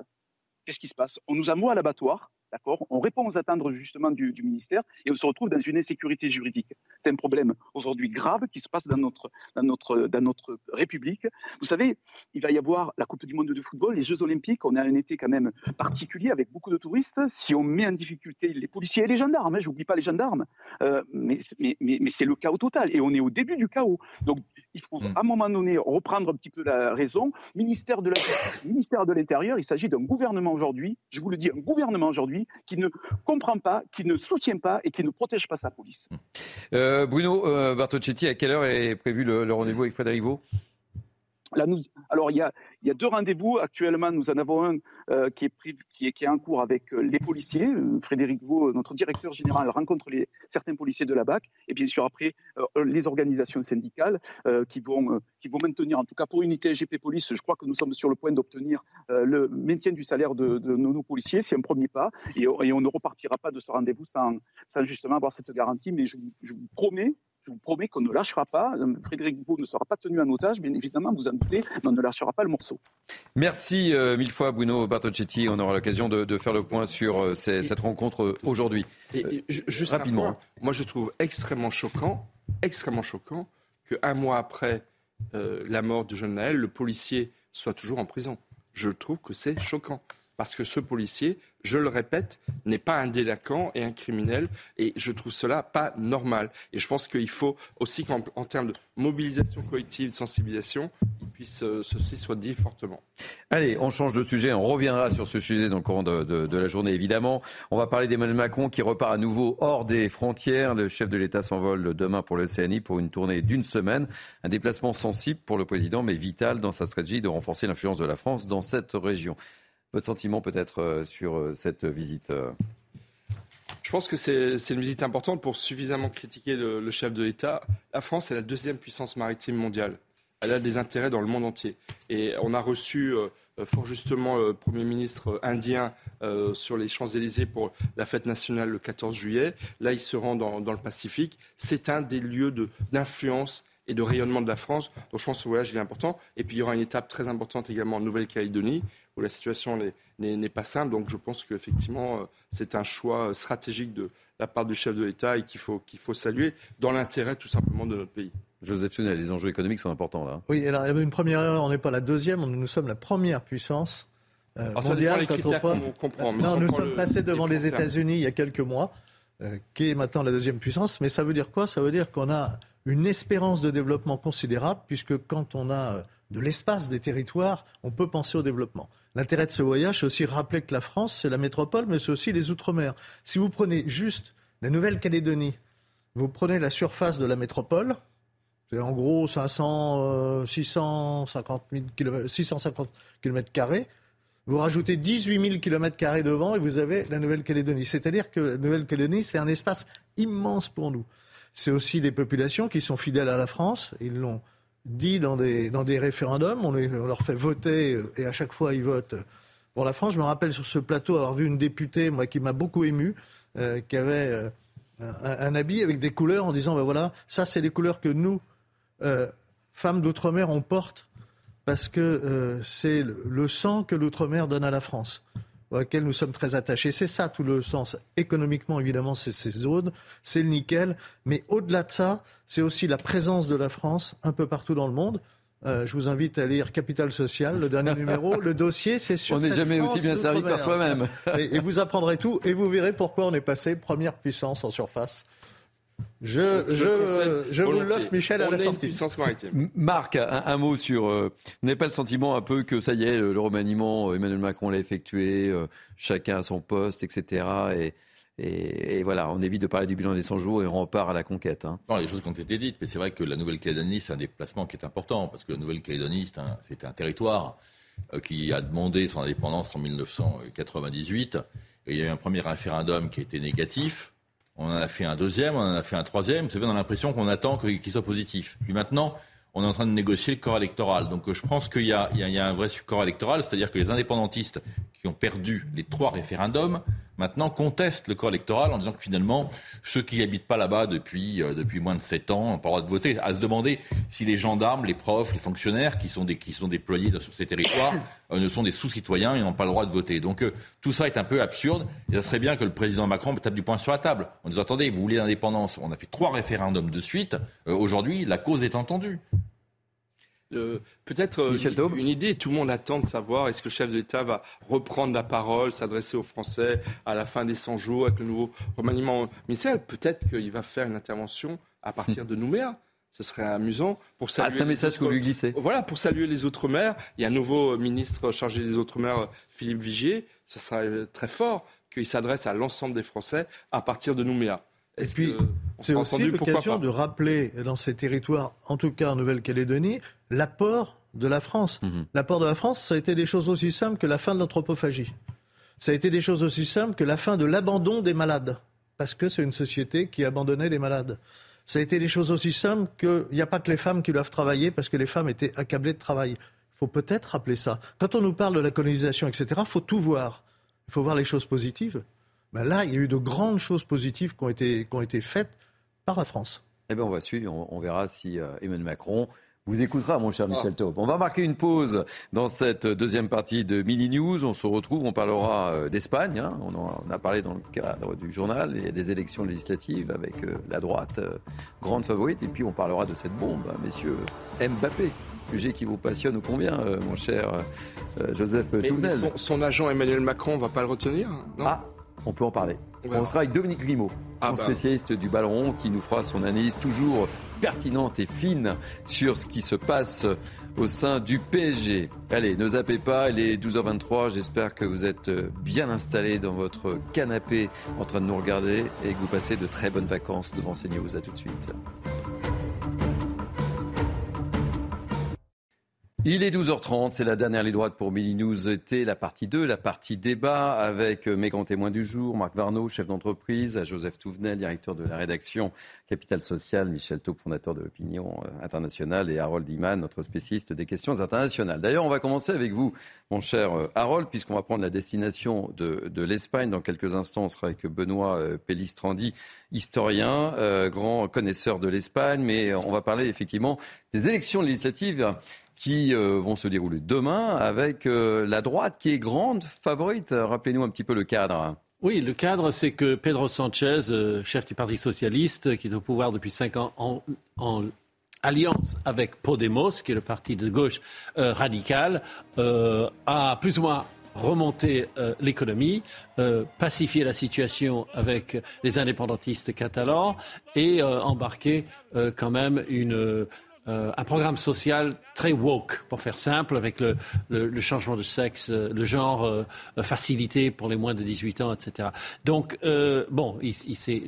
Qu'est-ce qui se passe? On nous envoie à l'abattoir, D'accord On répond aux attentes justement du, ministère et on se retrouve dans une insécurité juridique. C'est un problème aujourd'hui grave qui se passe dans notre, dans, notre, dans notre République. Vous savez, il va y avoir la Coupe du Monde de football, les Jeux Olympiques. On a un été quand même particulier avec beaucoup de touristes. Si on met en difficulté les policiers et les gendarmes, hein, j'oublie pas les gendarmes, euh, mais, mais, mais, mais c'est le chaos total. Et on est au début du chaos. Donc il faut mm. à un moment donné reprendre un petit peu la raison. Ministère de la ministère de l'Intérieur, il s'agit d'un gouvernement aujourd'hui, je vous le dis, un gouvernement aujourd'hui qui ne comprend pas, qui ne soutient pas et qui ne protège pas sa police. Euh, Bruno euh, Bartocchetti, à quelle heure est prévu le, rendez-vous avec Frédéric Vaux? Alors, il y, a, deux rendez-vous. Actuellement, nous en avons un euh, qui, est en cours avec euh, les policiers. Euh, Frédéric Vaux, notre directeur général, rencontre certains policiers de la BAC. Et bien sûr, après, les organisations syndicales qui, vont, qui vont maintenir, en tout cas pour Unité GP Police, je crois que nous sommes sur le point d'obtenir le maintien du salaire de, nos, policiers. C'est un premier pas. Et, on ne repartira pas de ce rendez-vous sans, justement avoir cette garantie. Mais je vous promets je vous promets qu'on ne lâchera pas. Frédéric Vaux ne sera pas tenu en otage, bien évidemment, vous en doutez, mais on ne lâchera pas le morceau. Merci euh, mille fois, Bruno Bartocchetti. On aura l'occasion de, faire le point sur euh, cette rencontre euh, aujourd'hui. Et, juste rapidement, moi je trouve extrêmement choquant, extrêmement choquant qu'un mois après la mort de jeune Naël, le policier soit toujours en prison. Je trouve que c'est choquant parce que ce policier je le répète, n'est pas un délinquant et un criminel. Et je trouve cela pas normal. Et je pense qu'il faut aussi qu'en termes de mobilisation collective, de sensibilisation, il puisse, euh, ceci soit dit fortement. Allez, on change de sujet. On reviendra sur ce sujet dans le courant de, la journée, évidemment. On va parler d'Emmanuel Macron qui repart à nouveau hors des frontières. Le chef de l'État s'envole demain pour le CNI pour une tournée d'une semaine. Un déplacement sensible pour le président, mais vital dans sa stratégie de renforcer l'influence de la France dans cette région. Votre sentiment peut-être euh, sur euh, cette visite euh Je pense que c'est une visite importante pour suffisamment critiquer le, chef de l'État. La France est la deuxième puissance maritime mondiale. Elle a des intérêts dans le monde entier. Et on a reçu fort justement le Premier ministre indien sur les Champs-Élysées pour la fête nationale le 14 juillet. Là, il se rend dans, dans le Pacifique. C'est un des lieux d'influence et de rayonnement de la France. Donc je pense que ce voyage il est important. Et puis il y aura une étape très importante également en Nouvelle-Calédonie, où la situation n'est pas simple. Donc je pense qu'effectivement, euh, c'est un choix stratégique de la part du chef de l'État et qu'il faut, qu'il faut saluer dans l'intérêt tout simplement de notre pays. Joseph Sunel, les enjeux économiques sont importants là. Oui, alors il y avait une première erreur, on n'est pas la deuxième, nous sommes la première puissance euh, mondiale. Quand on, comprend. non, nous sommes passés devant les États-Unis il y a quelques mois, euh, qui est maintenant la deuxième puissance. Mais ça veut dire quoi? Ça veut dire qu'on a une espérance de développement considérable, puisque quand on a euh, de l'espace, des territoires, on peut penser au développement. L'intérêt de ce voyage, c'est aussi rappeler que la France, c'est la métropole, mais c'est aussi les Outre-mer. Si vous prenez juste la Nouvelle-Calédonie, vous prenez la surface de la métropole, c'est en gros 500, 650 km, 650 km vous rajoutez 18 000 km devant et vous avez la Nouvelle-Calédonie. C'est-à-dire que la Nouvelle-Calédonie, c'est un espace immense pour nous. C'est aussi des populations qui sont fidèles à la France. Ils l'ont dit dans des, référendums. On, leur fait voter euh, et à chaque fois ils votent pour la France. Je me rappelle sur ce plateau avoir vu une députée, qui m'a beaucoup ému, euh, qui avait euh, un, habit avec des couleurs en disant, ben voilà, ça c'est les couleurs que nous, femmes d'outre-mer, on porte parce que c'est le, sang que l'outre-mer donne à la France auquel nous sommes très attachés. C'est ça tout le sens. Économiquement, évidemment, c'est ces zones, c'est le nickel. Mais au-delà de ça, c'est aussi la présence de la France un peu partout dans le monde. Euh, je vous invite à lire Capital Social, le dernier numéro. Le dossier, c'est sur. On n'est jamais aussi bien servi par soi-même. et, vous apprendrez tout et vous verrez pourquoi on est passé première puissance en surface je, je, je, vous l'offre, Michel, à la sortie. Marc, un, mot sur. Euh, vous n'avez pas le sentiment un peu que ça y est, le remaniement, euh, Emmanuel Macron l'a effectué, euh, chacun à son poste, etc. Et, et, voilà, on évite de parler du bilan des 100 jours et on repart à la conquête. Hein. Non, les choses qui ont été dites, mais c'est vrai que la Nouvelle-Calédonie, c'est un déplacement qui est important, parce que la Nouvelle-Calédonie, c'est un, un, territoire qui a demandé son indépendance en 1998. Et il y a eu un premier référendum qui a été négatif. On en a fait un deuxième, on en a fait un troisième. Vous savez, on a l'impression qu'on attend qu'il soit positif. Puis maintenant, on est en train de négocier le corps électoral. Donc je pense qu'il y, y, a un vrai corps électoral, c'est-à-dire que les indépendantistes qui ont perdu les trois référendums maintenant contestent le corps électoral en disant que finalement, ceux qui n'habitent pas là-bas depuis, euh, depuis moins de sept ans n'ont pas le droit de voter. À se demander si les gendarmes, les profs, les fonctionnaires qui sont, déployés sur ces territoires euh, ne sont des sous-citoyens et n'ont pas le droit de voter. Donc euh, tout ça est un peu absurde. Et ça serait bien que le président Macron tape du poing sur la table en disant attendez, vous voulez l'indépendance On a fait trois référendums de suite. Aujourd'hui, la cause est entendue. Peut-être euh, une idée, tout le monde attend de savoir est-ce que le chef de l'État va reprendre la parole, s'adresser aux Français à la fin des 100 jours avec le nouveau remaniement ministériel. Peut-être qu'il va faire une intervention à partir de Nouméa. Ce serait amusant pour saluer. Ah, c'est un message que vous lui glissez. Voilà, pour saluer les Outre-mer. Il y a un nouveau ministre chargé des Outre-mer, Philippe Vigier. Ce serait très fort qu'il s'adresse à l'ensemble des Français à partir de Nouméa. Et puis, c'est aussi l'occasion de rappeler dans ces territoires, en tout cas en Nouvelle-Calédonie, l'apport de la France. Mhm. L'apport de la France, ça a été des choses aussi simples que la fin de l'anthropophagie. Ça a été des choses aussi simples que la fin de l'abandon des malades. Parce que c'est une société qui abandonnait les malades. Ça a été des choses aussi simples qu'il n'y a pas que les femmes qui doivent travailler parce que les femmes étaient accablées de travail. Il faut peut-être rappeler ça. Quand on nous parle de la colonisation, etc., il faut tout voir. Il faut voir les choses positives. Ben là, il y a eu de grandes choses positives qui ont été, qui ont été faites par la France. Eh bien, on va suivre, on, verra si euh, Emmanuel Macron vous écoutera, mon cher Michel Taub. On va marquer une pause dans cette deuxième partie de Mini News. On se retrouve, on parlera euh, d'Espagne. Hein. On en a parlé dans le cadre du journal. Il y a des élections législatives avec euh, la droite grande favorite. Et puis on parlera de cette bombe, hein, messieurs Mbappé. Sujet qui vous passionne ou combien, mon cher Joseph Tournel. Son, son, agent Emmanuel Macron, on va pas le retenir non? Ah, on peut en parler. On sera avec Dominique un ah bah. spécialiste du ballon qui nous fera son analyse toujours pertinente et fine sur ce qui se passe au sein du PSG. Allez, ne zappez pas, il est 12h23. J'espère que vous êtes bien installés dans votre canapé en train de nous regarder et que vous passez de très bonnes vacances devant CNews. À tout de suite. Il est 12h30, c'est la dernière ligne droite pour Mini News la partie 2, la partie débat avec mes grands témoins du jour, Marc Varnaud, chef d'entreprise, Joseph Touvenel, directeur de la rédaction Capital Social, Michel Taupe, fondateur de l'opinion euh, internationale et Harold Iman, notre spécialiste des questions internationales. D'ailleurs, on va commencer avec vous, mon cher euh, Harold, puisqu'on va prendre la destination de, l'Espagne. Dans quelques instants, on sera avec Benoît euh, Pellistrandi, historien, grand connaisseur de l'Espagne, mais on va parler effectivement des élections législatives qui euh, vont se dérouler demain avec euh, la droite qui est grande favorite. Rappelez-nous un petit peu le cadre. Oui, le cadre, c'est que Pedro Sanchez, euh, chef du Parti socialiste, qui est au pouvoir depuis cinq ans en, alliance avec Podemos, qui est le parti de gauche radical, a plus ou moins remonté l'économie, pacifié la situation avec les indépendantistes catalans et embarqué quand même une euh, un programme social très woke, pour faire simple, avec le, changement de sexe, euh, le genre euh, facilité pour les moins de 18 ans, etc. Donc, bon, il, s'est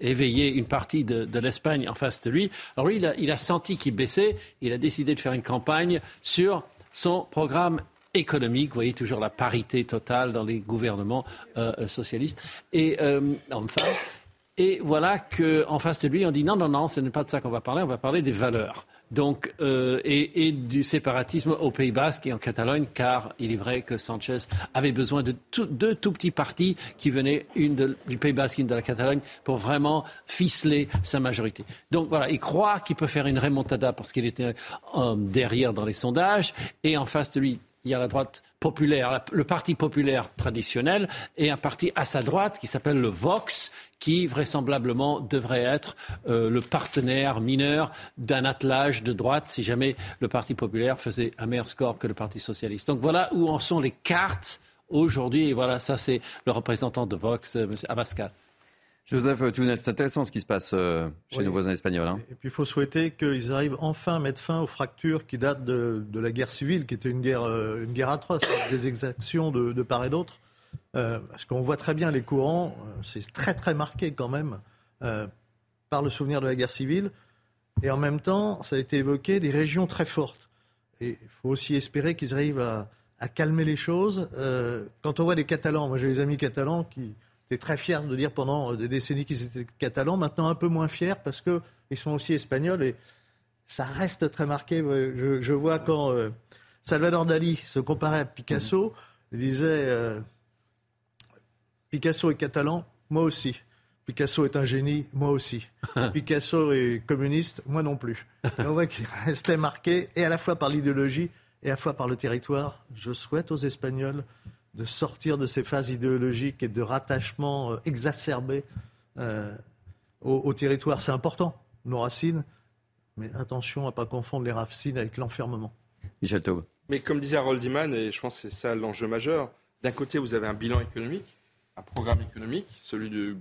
éveillé une partie de, de l'Espagne en face de lui. Alors lui, il a, il a senti qu'il baissait, il a décidé de faire une campagne sur son programme économique. Vous voyez toujours la parité totale dans les gouvernements socialistes. Et enfin, et voilà qu'en face de lui, on dit non, non, non, ce n'est pas de ça qu'on va parler, on va parler des valeurs. Donc, euh, et, du séparatisme au Pays Basque et en Catalogne, car il est vrai que Sanchez avait besoin de deux tout petits partis qui venaient, une du Pays Basque, une de la Catalogne, pour vraiment ficeler sa majorité. Donc voilà, il croit qu'il peut faire une remontada parce qu'il était euh, derrière dans les sondages, et en face de lui, il y a la droite populaire, le parti populaire traditionnel, et un parti à sa droite qui s'appelle le Vox, qui vraisemblablement devrait être euh, le partenaire mineur d'un attelage de droite si jamais le Parti populaire faisait un meilleur score que le Parti socialiste. Donc voilà où en sont les cartes aujourd'hui. Et voilà, ça c'est le représentant de Vox, euh, M. Abascal. Joseph Tounel, c'est intéressant ce qui se passe euh, chez nos voisins espagnols. Hein. Et puis il faut souhaiter qu'ils arrivent enfin à mettre fin aux fractures qui datent de, la guerre civile, qui était une guerre, euh, une guerre atroce, des exactions de, part et d'autre. Euh, parce qu'on voit très bien les courants, c'est très très marqué quand même par le souvenir de la guerre civile. Et en même temps, ça a été évoqué, des régions très fortes. Et il faut aussi espérer qu'ils arrivent à, à, calmer les choses. quand on voit les Catalans, moi j'ai des amis catalans qui très fiers de dire pendant des décennies qu'ils étaient catalans, maintenant un peu moins fiers parce qu'ils sont aussi espagnols et ça reste très marqué. Je, vois quand euh, Salvador Dali se comparait à Picasso, il disait euh, Picasso est catalan, moi aussi. Picasso est un génie, moi aussi. Picasso est communiste, moi non plus. on voit qu'il restait marqué, et à la fois par l'idéologie, et à la fois par le territoire. Je souhaite aux Espagnols de sortir de ces phases idéologiques et de rattachement euh, exacerbé euh, au, territoire. C'est important, nos racines, mais attention à ne pas confondre les racines avec l'enfermement. Michel Taube. Mais comme disait Harold Iman, et je pense que c'est ça l'enjeu majeur, d'un côté, vous avez un bilan économique, un programme économique, celui du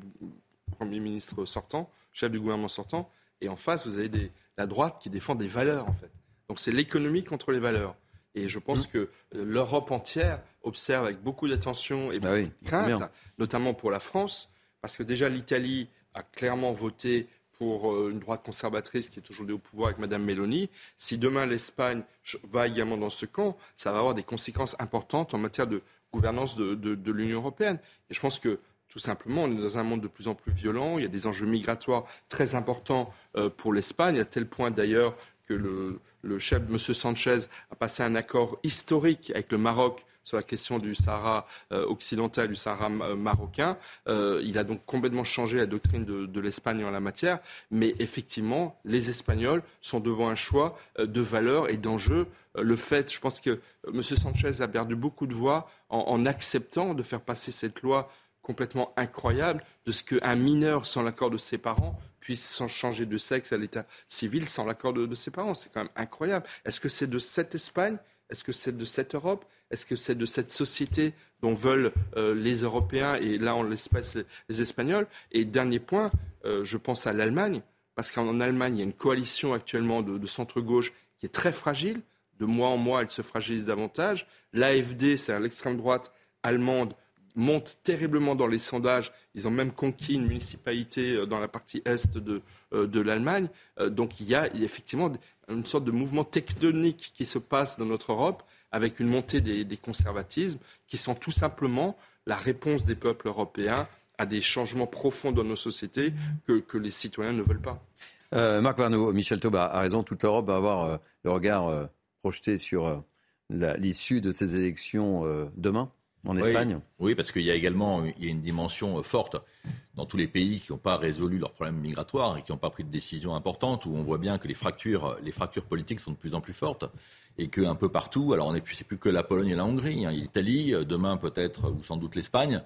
Premier ministre sortant, chef du gouvernement sortant, et en face, vous avez la droite qui défend des valeurs, en fait. Donc c'est l'économie contre les valeurs. Et je pense mmh. que l'Europe entière observe avec beaucoup d'attention et bah beaucoup de crainte, notamment pour la France, parce que déjà l'Italie a clairement voté pour euh, une droite conservatrice qui est aujourd'hui au pouvoir avec Mme Meloni. Si demain l'Espagne va également dans ce camp, ça va avoir des conséquences importantes en matière de gouvernance de, l'Union européenne. Et je pense que tout simplement, on est dans un monde de plus en plus violent. Il y a des enjeux migratoires très importants euh, pour l'Espagne, à tel point d'ailleurs que le, le chef, M. Sanchez, a passé un accord historique avec le Maroc sur la question du Sahara euh, occidental, du Sahara euh, marocain. Euh, il a donc complètement changé la doctrine de, l'Espagne en la matière. Mais effectivement, les Espagnols sont devant un choix de valeurs et d'enjeux. le fait, je pense que M. Sanchez a perdu beaucoup de voix en, acceptant de faire passer cette loi complètement incroyable de ce qu'un mineur sans l'accord de ses parents puisse changer de sexe à l'état civil sans l'accord de, de, ses parents. C'est quand même incroyable. Est-ce que c'est de cette Espagne? Est-ce que c'est de cette Europe? Est-ce que c'est de cette société dont veulent euh, les Européens et là, en l'espèce, les Espagnols? Et dernier point, euh, je pense à l'Allemagne, parce qu'en Allemagne, il y a une coalition actuellement de, centre-gauche qui est très fragile. De mois en mois, elle se fragilise davantage. L'AFD, c'est l'extrême droite allemande, montent terriblement dans les sondages. Ils ont même conquis une municipalité euh, dans la partie est de, de l'Allemagne. Donc il y, a, effectivement une sorte de mouvement tectonique qui se passe dans notre Europe avec une montée des, conservatismes qui sont tout simplement la réponse des peuples européens à des changements profonds dans nos sociétés que, que les citoyens ne veulent pas. Marc Varnaud, Michel Taubin a raison, toute l'Europe va avoir le regard projeté sur l'issue de ces élections demain en Espagne. Oui, parce qu'il y a également il y a une dimension euh, forte dans tous les pays qui n'ont pas résolu leurs problèmes migratoires et qui n'ont pas pris de décisions importantes, où on voit bien que les fractures, les fractures politiques sont de plus en plus fortes et qu'un peu partout, alors on n'est plus, plus que la Pologne et la Hongrie, hein, l'Italie, euh, demain peut-être, ou sans doute l'Espagne,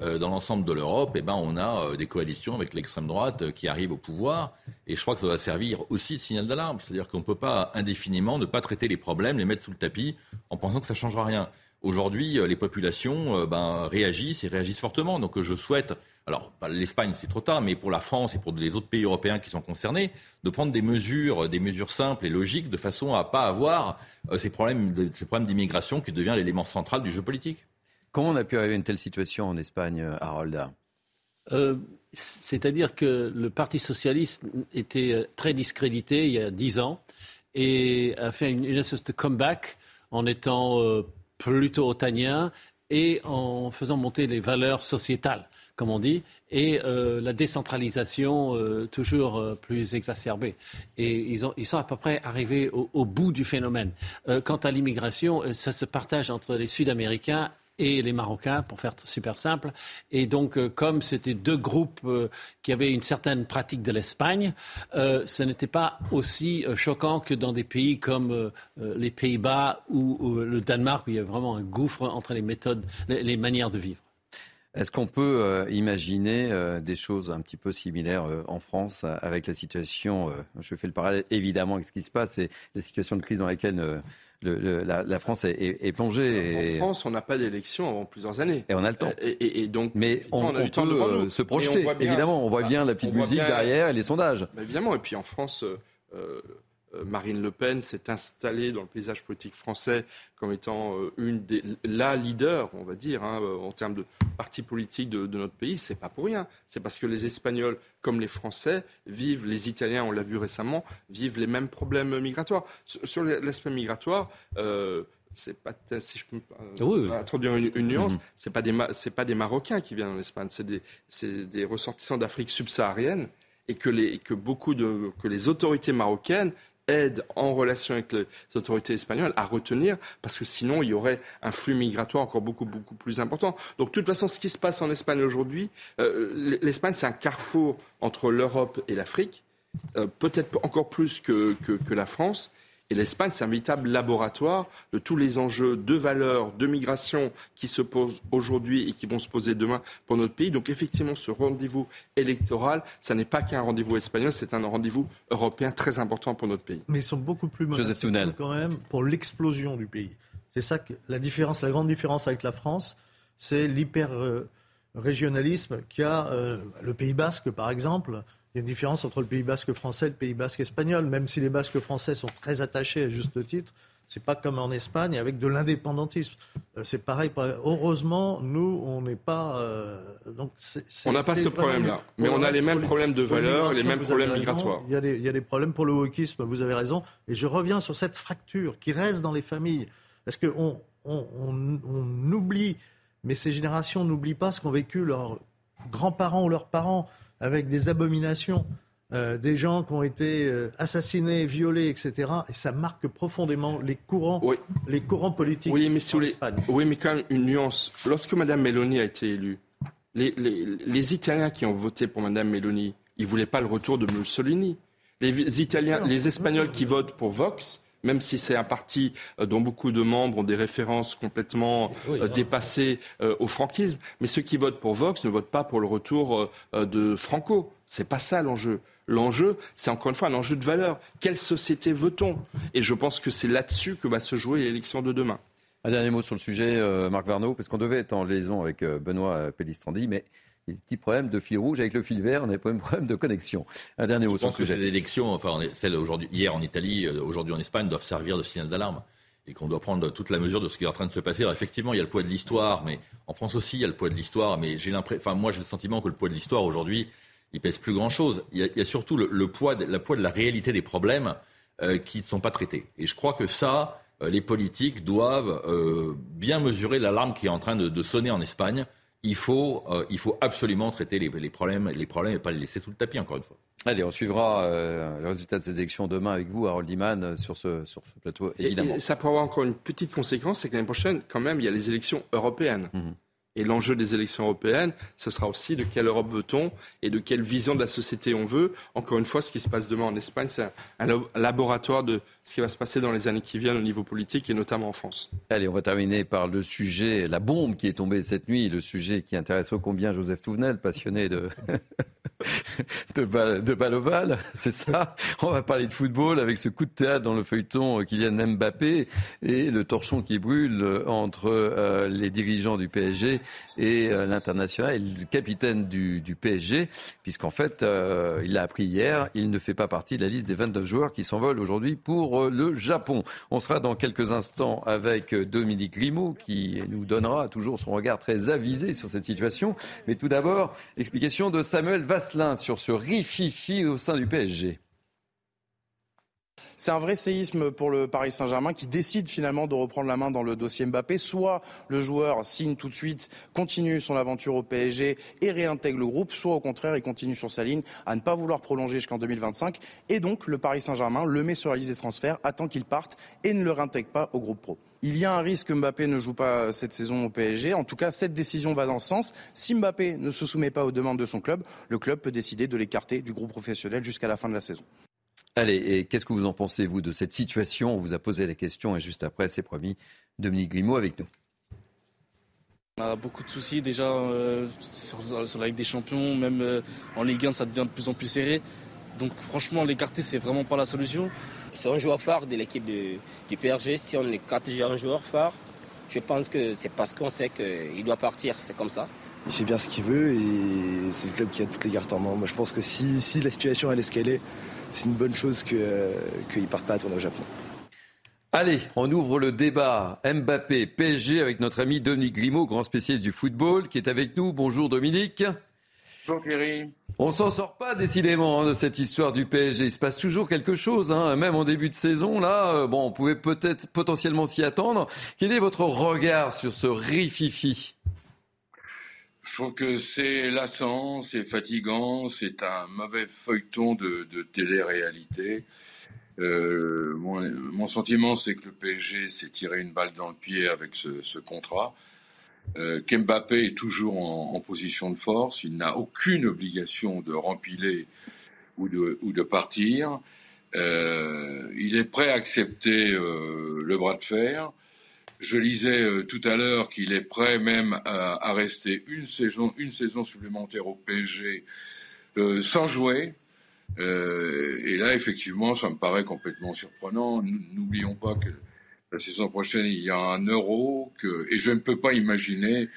euh, dans l'ensemble de l'Europe, eh ben, on a des coalitions avec l'extrême droite qui arrive au pouvoir. Et je crois que ça va servir aussi de signal d'alarme. C'est-à-dire qu'on ne peut pas indéfiniment ne pas traiter les problèmes, les mettre sous le tapis en pensant que ça ne changera rien. Aujourd'hui, euh, les populations euh, ben, réagissent et réagissent fortement. Donc euh, je souhaite, alors l'Espagne c'est trop tard, mais pour la France et pour les autres pays européens qui sont concernés, de prendre des mesures, des mesures simples et logiques de façon à pas avoir ces problèmes, ces problèmes d'immigration qui devient l'élément central du jeu politique. Comment on a pu arriver à une telle situation en Espagne, Harold C'est-à-dire que le Parti socialiste était très discrédité il y a dix ans et a fait une, une espèce de comeback en étant plutôt otanien et en faisant monter les valeurs sociétales, comme on dit, et euh, la décentralisation euh, toujours euh, plus exacerbée. Et ils, ont, ils, sont à peu près arrivés au, bout du phénomène. quant à l'immigration, ça se partage entre les Sud-Américains et les Marocains, pour faire super simple. Et donc, comme c'était deux groupes qui avaient une certaine pratique de l'Espagne, euh, ce n'était pas aussi choquant que dans des pays comme les Pays-Bas ou, le Danemark, où il y a vraiment un gouffre entre les méthodes, les, manières de vivre. Est-ce qu'on peut imaginer des choses un petit peu similaires en France avec la situation, je fais le parallèle évidemment avec ce qui se passe, c'est la situation de crise dans laquelle la, France est, plongée. En France, on n'a pas d'élection avant plusieurs années. Et on a le temps. Et, donc, mais on, peut euh, se projeter. évidemment, on voit bien la petite musique derrière et les sondages. évidemment. Et puis en France, euh, euh, Marine Le Pen s'est installée dans le paysage politique français comme étant euh, une des la leader, on va dire, hein, euh, en termes de parti politique de, notre pays. C'est pas pour rien. C'est parce que les Espagnols, comme les Français, vivent, les Italiens, on l'a vu récemment, vivent les mêmes problèmes migratoires. Sur, l'aspect migratoire. c'est pas si je peux introduire une, nuance, mm-hmm. c'est pas des c'est pas des Marocains qui viennent en Espagne, c'est des, des ressortissants d'Afrique subsaharienne et que les que beaucoup de que les autorités marocaines aide en relation avec les autorités espagnoles à retenir, parce que sinon il y aurait un flux migratoire encore beaucoup, plus important. Donc de toute façon, ce qui se passe en Espagne aujourd'hui, euh, l'Espagne c'est un carrefour entre l'Europe et l'Afrique, euh, peut-être encore plus que la France. Et l'Espagne, c'est un véritable laboratoire de tous les enjeux de valeur, de migration qui se posent aujourd'hui et qui vont se poser demain pour notre pays. Donc effectivement, ce rendez-vous électoral, ça n'est pas qu'un rendez-vous espagnol, c'est un rendez-vous européen très important pour notre pays. Mais ils sont beaucoup plus menacés quand même pour l'explosion du pays. C'est ça que la différence, la grande différence avec la France, c'est l'hyper régionalisme qu'il y a euh, le Pays Basque, par exemple, il y a une différence entre le Pays basque français et le Pays basque espagnol, même si les Basques français sont très attachés à juste titre. C'est pas comme en Espagne avec de l'indépendantisme. Euh, c'est pareil. Heureusement, nous, on n'est pas. Euh, donc on n'a pas ce problème-là, mais on a les mêmes problèmes de valeur, les mêmes problèmes migratoires. Il y, a des, il y, a des, problèmes pour le wokisme. Vous avez raison. Et je reviens sur cette fracture qui reste dans les familles, parce qu'on on, on, on oublie, mais ces générations n'oublient pas ce qu'ont vécu leurs grands-parents ou leurs parents avec des abominations, euh, des gens qui ont été euh, assassinés, violés, etc. Et ça marque profondément les courants, les courants politiques oui, mais en. Oui, mais quand même une nuance. Lorsque Mme Meloni a été élue, les, les, Italiens qui ont voté pour Mme Meloni, ils ne voulaient pas le retour de Mussolini. Les Italiens, les Espagnols qui votent pour Vox, même si c'est un parti euh, dont beaucoup de membres ont des références complètement euh, dépassées euh, au franquisme. Mais ceux qui votent pour Vox ne votent pas pour le retour de Franco. C'est pas ça l'enjeu. L'enjeu, c'est encore une fois un enjeu de valeur. Quelle société veut-on? Et je pense que c'est là-dessus que va se jouer l'élection de demain. Un dernier mot sur le sujet, Marc Varnaud, parce qu'on devait être en liaison avec Benoît Pellistrandi, mais des petits problèmes de fil rouge avec le fil vert, on n'a pas un problème de connexion. Un dernier mot Je pense que ces élections, enfin celles aujourd'hui, hier en Italie, euh, aujourd'hui en Espagne, doivent servir de signal d'alarme. et qu'on doit prendre toute la mesure de ce qui est en train de se passer. Alors, effectivement, il y a le poids de l'histoire, mais en France aussi, il y a le poids de l'histoire. Mais j'ai l'impression, enfin, moi, j'ai le sentiment que le poids de l'histoire aujourd'hui, il pèse plus grand chose. Il y a, surtout le, poids, de, poids de la réalité des problèmes euh, qui ne sont pas traités. Et je crois que ça, euh, les politiques doivent euh, bien mesurer l'alarme qui est en train de, sonner en Espagne. Il faut, il faut absolument traiter les, les, problèmes, les problèmes et pas les laisser sous le tapis, encore une fois. Allez, on suivra le résultat de ces élections demain avec vous, Harold Iman, sur ce, sur ce plateau, évidemment. Et, ça pourrait avoir encore une petite conséquence, c'est que l'année prochaine, quand même, il y a les élections européennes. Mhm. Et l'enjeu des élections européennes, ce sera aussi de quelle Europe veut-on et de quelle vision de la société on veut. Encore une fois, ce qui se passe demain en Espagne, c'est un laboratoire de ce qui va se passer dans les années qui viennent au niveau politique et notamment en France. Allez, on va terminer par le sujet, la bombe qui est tombée cette nuit, le sujet qui intéresse ô combien Joseph Touvenel, passionné de, de, balle, de balle c'est ça. On va parler de football avec ce coup de théâtre dans le feuilleton Kylian Mbappé et le torchon qui brûle entre euh, les dirigeants du PSG et euh, l'international, le capitaine du, PSG, puisqu'en fait, euh, il l'a appris hier, il ne fait pas partie de la liste des 29 joueurs qui s'envolent aujourd'hui pour le Japon. On sera dans quelques instants avec Dominique Limo qui nous donnera toujours son regard très avisé sur cette situation. Mais tout d'abord, explication de Samuel Sur ce rififi au sein du PSG. C'est un vrai séisme pour le Paris Saint-Germain qui décide finalement de reprendre la main dans le dossier Mbappé. Soit le joueur signe tout de suite, continue son aventure au PSG et réintègre le groupe, soit au contraire il continue sur sa ligne à ne pas vouloir prolonger jusqu'en 2025. Et donc le Paris Saint-Germain le met sur la liste des transferts, attend qu'il parte et ne le réintègre pas au groupe pro. Il y a un risque que Mbappé ne joue pas cette saison au PSG. En tout cas, cette décision va dans ce sens. Si Mbappé ne se soumet pas aux demandes de son club, le club peut décider de l'écarter du groupe professionnel jusqu'à la fin de la saison. Allez, et qu'est-ce que vous en pensez, vous, de cette situation On vous a posé la question et juste après, c'est promis, Dominique Grimaud avec nous. On a beaucoup de soucis déjà euh, sur, la Ligue des Champions, même euh, en Ligue 1, ça devient de plus en plus serré. Donc franchement, l'écarter, c'est vraiment pas la solution. C'est un joueur phare de l'équipe du PSG. Si on écarte un joueur phare, je pense que c'est parce qu'on sait qu'il doit partir. C'est comme ça. Il fait bien ce qu'il veut et c'est le club qui a toutes les cartes en main. Moi, je pense que si, si la situation elle est ce qu'elle est, c'est une bonne chose qu'il ne parte pas à tourner au Japon. Allez, on ouvre le débat Mbappé PSG avec notre ami Dominique Grimaud, grand spécialiste du football, qui est avec nous. Bonjour Dominique. Bonjour Thierry. On s'en sort pas décidément hein, de cette histoire du PSG. Il se passe toujours quelque chose, hein. même en début de saison. Là, euh, bon, on pouvait peut-être potentiellement s'y attendre. Quel est votre regard sur ce rififi je trouve que c'est lassant, c'est fatigant, c'est un mauvais feuilleton de, télé-réalité. Euh, mon, sentiment, c'est que le PSG s'est tiré une balle dans le pied avec ce, contrat. Euh, Kembappé est toujours en, position de force. Il n'a aucune obligation de rempiler ou de, ou de partir. Euh, il est prêt à accepter le bras de fer. Je lisais euh, tout à l'heure qu'il est prêt même à, rester une saison, une saison supplémentaire au PSG euh, sans jouer. Euh, et là, effectivement, ça me paraît complètement surprenant. N'oublions pas que la saison prochaine, il y a un euro que, et je ne peux pas imaginer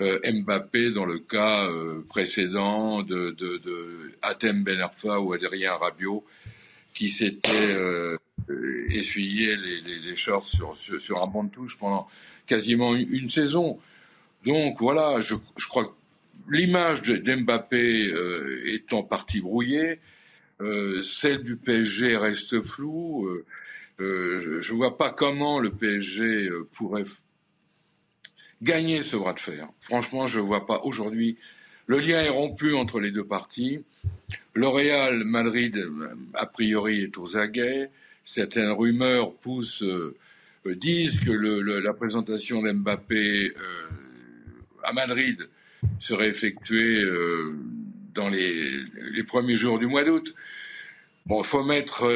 Mbappé dans le cas précédent de, de, de Ben Arfa ou Adrien Rabiot qui s'était euh, essuyer les, les, les shorts sur, un banc de touche pendant quasiment une, saison. Donc voilà, je, crois que l'image d'Mbappé euh, est en partie brouillée, euh, celle du PSG reste floue. Euh, je ne vois pas comment le PSG pourrait gagner ce bras de fer. Franchement, je ne vois pas aujourd'hui. Le lien est rompu entre les deux parties. Le Real Madrid, a priori, est aux aguets certaines rumeurs poussent, euh, euh, disent que la présentation d'Mbappé euh, à Madrid serait effectuée dans les, premiers jours du mois d'août. Bon, il faut mettre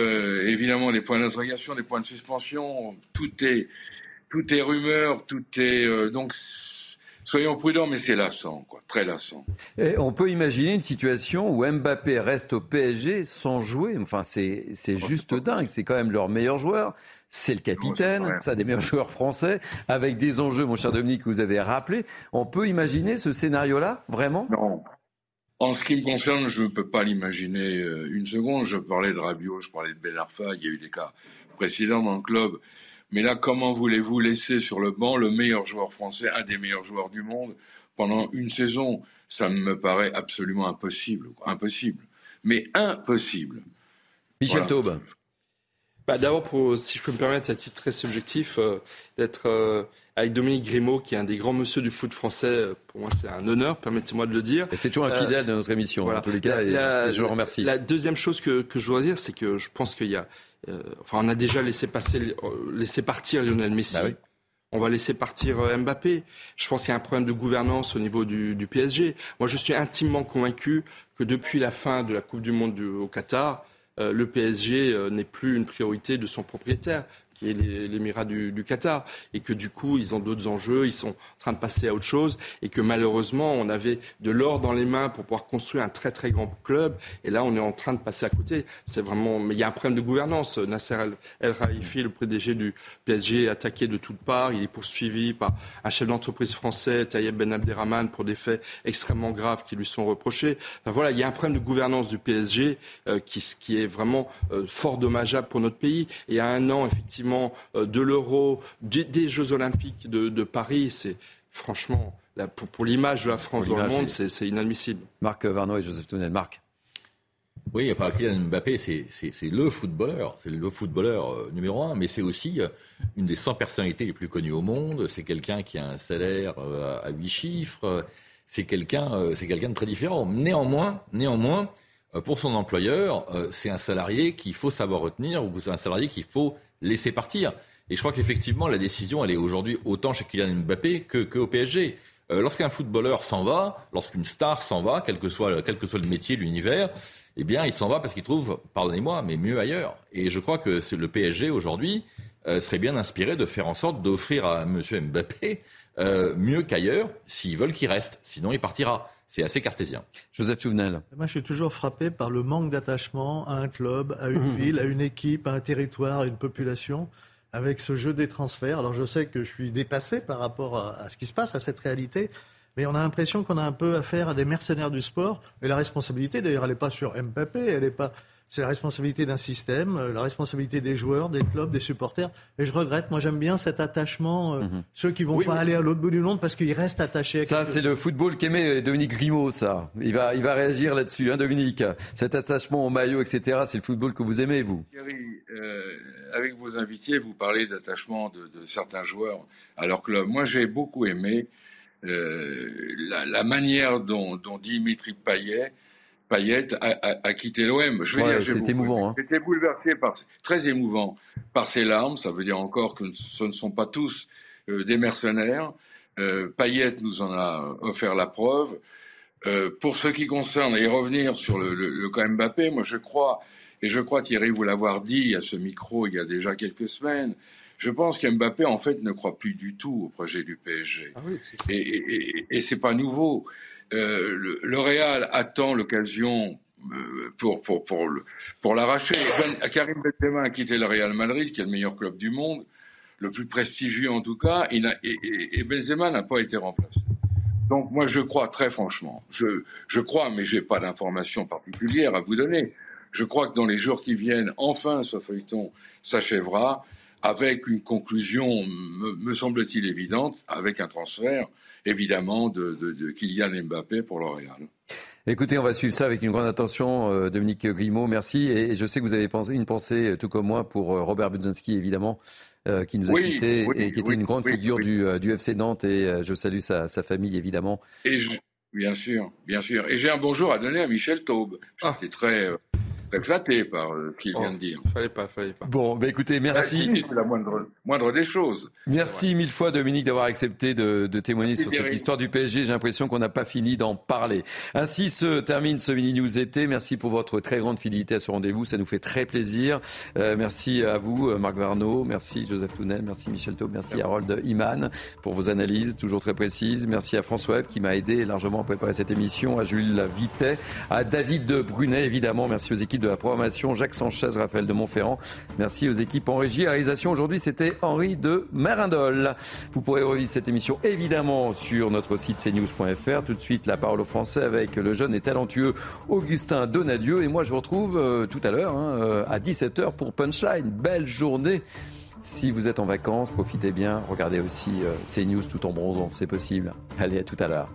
évidemment des points d'interrogation, des points de suspension. Tout est, tout est rumeur, tout est donc soyons prudents, mais c'est lassant, quoi, très lassant. Et on peut imaginer une situation où Mbappé reste au PSG sans jouer. Enfin, c'est juste dingue. C'est quand même leur meilleur joueur. C'est le capitaine, c'est un des meilleurs joueurs français, avec des enjeux, mon cher Dominique, que vous avez rappelé. On peut imaginer ce scénario-là, vraiment? Non. En ce qui me concerne, je ne peux pas l'imaginer euh, une seconde. Je parlais de Rabiot, je parlais de Ben Arfa, il y a eu des cas précédents dans le club Mais là, comment voulez-vous laisser sur le banc le meilleur joueur français, un des meilleurs joueurs du monde, pendant une saison? Ça me paraît absolument impossible. Impossible. Mais impossible. Michel Taube. Bah, D'abord, si je peux me permettre, à titre très subjectif, euh, d'être euh, avec Dominique Grimaud, qui est un des grands monsieur du foot français, euh, pour moi c'est un honneur, permettez-moi de le dire. C'est toujours un fidèle de notre émission, en tous les cas, et, je le remercie. La deuxième chose que, que je voudrais dire, c'est que je pense qu'il y a... enfin, on a déjà laissé, passer, laissé partir Lionel Messi. Bah oui. On va laisser partir Mbappé. Je pense qu'il y a un problème de gouvernance au niveau du, du, PSG. Moi, je suis intimement convaincu que depuis la fin de la Coupe du Monde du, au Qatar, euh, le PSG euh, n'est plus une priorité de son propriétaire qui est l'émirat du, Qatar, et que du coup, ils ont d'autres enjeux, ils sont en train de passer à autre chose, et que malheureusement, on avait de l'or dans les mains pour pouvoir construire un très très grand club, et là, on est en train de passer à côté. C'est vraiment, mais il y a un problème de gouvernance. Nasser El Raifi, le PDG du PSG, est attaqué de toutes parts. Il est poursuivi par un chef d'entreprise français, Tayeb Ben Abderrahman, pour des faits extrêmement graves qui lui sont reprochés. Enfin, voilà, il y a un problème de gouvernance du PSG euh, qui, est vraiment euh, fort dommageable pour notre pays. Et a un an, effectivement, euh, de l'euro, des, Jeux Olympiques de, Paris, c'est franchement, pour, l'image de la France dans le monde, c'est inadmissible. Marc Varno et Joseph Tounel. Marc. Oui, enfin, Kylian Mbappé, c'est le footballeur, c'est le footballeur euh, numéro un, mais c'est aussi euh, une des 100 personnalités les plus connues au monde. C'est quelqu'un qui a un salaire à 8 chiffres. C'est quelqu'un, c'est quelqu'un de très différent. Néanmoins, néanmoins, pour son employeur, c'est un salarié qu'il faut savoir retenir ou c'est un salarié qu'il faut laisser partir. Et je crois qu'effectivement, la décision, elle est aujourd'hui autant chez Kylian Mbappé que, au PSG. Euh, lorsqu'un footballeur s'en va, lorsqu'une star s'en va, quel que soit, quel que soit le métier, l'univers, eh bien, il s'en va parce qu'il trouve, pardonnez-moi, mais mieux ailleurs. Et je crois que le PSG aujourd'hui euh, serait bien inspiré de faire en sorte d'offrir à M. Mbappé euh, mieux qu'ailleurs s'ils veulent qu'il reste. Sinon, il partira. C'est assez cartésien. Joseph Souvenel. Moi, je suis toujours frappé par le manque d'attachement à un club, à une ville, à une équipe, à un territoire, à une population, avec ce jeu des transferts. Alors, je sais que je suis dépassé par rapport à, ce qui se passe, à cette réalité. Mais on a l'impression qu'on a un peu affaire à des mercenaires du sport. Et la responsabilité, d'ailleurs, elle n'est pas sur Mbappé, elle n'est pas c'est la responsabilité d'un système, euh, la responsabilité des joueurs, des clubs, des supporters. Et je regrette, moi j'aime bien cet attachement, euh, mhm. ceux qui vont pas aller à l'autre bout du monde parce qu'ils restent attachés. À ça, c'est le football qu'aimait Dominique Grimaud, ça. Il va, il va réagir là-dessus, hein, Dominique. Cet attachement au maillot, etc., c'est le football que vous aimez, vous. Thierry, euh, avec vos invités, vous parlez d'attachement de, de, certains joueurs à leur club. Moi, j'ai beaucoup aimé la, la, manière dont, dont Dimitri Payet Payet a, quitté l'OM. Je veux dire, c'est émouvant. Hein. J'étais bouleversé par, très émouvant par ses larmes. Ça veut dire encore que ce ne sont pas tous euh, des mercenaires. Euh, Payet nous en a offert la preuve. Euh, pour ce qui concerne et revenir sur le, le, le cas Mbappé, moi je crois et je crois Thierry vous l'avoir dit à ce micro il y a déjà quelques semaines. Je pense qu'Mbappé en fait ne croit plus du tout au projet du PSG. Ah oui, et, et, et, et c'est pas nouveau. Euh, le, Real attend l'occasion euh, pour, pour, pour, pour l'arracher. Karim Benzema a quitté le Real Madrid, qui est le meilleur club du monde, le plus prestigieux en tout cas, et, Benzema n'a pas été remplacé. Donc moi je crois très franchement, je, je crois, mais j'ai pas d'informations particulières à vous donner. Je crois que dans les jours qui viennent, enfin ce feuilleton s'achèvera avec une conclusion, me, me semble-t-il évidente, avec un transfert évidemment de, de, Kylian Mbappé pour L'Oréal. Écoutez, on va suivre ça avec une grande attention, euh, Dominique Grimaud. Merci. Et je sais que vous avez une pensée, euh, tout comme moi, pour euh, Robert Budzinski, évidemment, qui nous a quittés et qui était une grande figure du, du, FC Nantes. Et je salue sa, sa famille, évidemment. Et bien sûr, bien sûr. Et j'ai un bonjour à donner à Michel Taube. J'étais ah. très très flatté par euh, ce qu'il vient de oh, dire. Fallait pas, fallait pas. Bon, bah écoutez, merci. C'est la moindre, moindre des choses. Merci mille fois, Dominique, d'avoir accepté de, de témoigner sur cette histoire du PSG. J'ai l'impression qu'on n'a pas fini d'en parler. Ainsi se termine ce mini news été. Merci pour votre très grande fidélité à ce rendez-vous. Ça nous fait très plaisir. Euh, merci à vous, euh, Marc Varno. Merci, Joseph Tounel. Merci, Michel Taub. Merci, Harold Iman, pour vos analyses toujours très précises. Merci à François Webb qui m'a aidé largement à préparer cette émission. À Jules Vitet. À David de Brunet, évidemment. Merci aux équipes de la programmation, Jacques Sanchez, Raphaël de Montferrand. Merci aux équipes en régie. À réalisation aujourd'hui, c'était Henri de Merindol. Vous pourrez revivre cette émission évidemment sur notre site cnews.fr. Tout de suite, la parole au Français avec le jeune et talentueux Augustin Donadieu. Et moi, je vous retrouve euh, tout à l'heure hein, euh, à 17h pour Punchline. Belle journée Si vous êtes en vacances, profitez bien. Regardez aussi euh, CNews tout en bronzant, c'est possible. Allez, à tout à l'heure.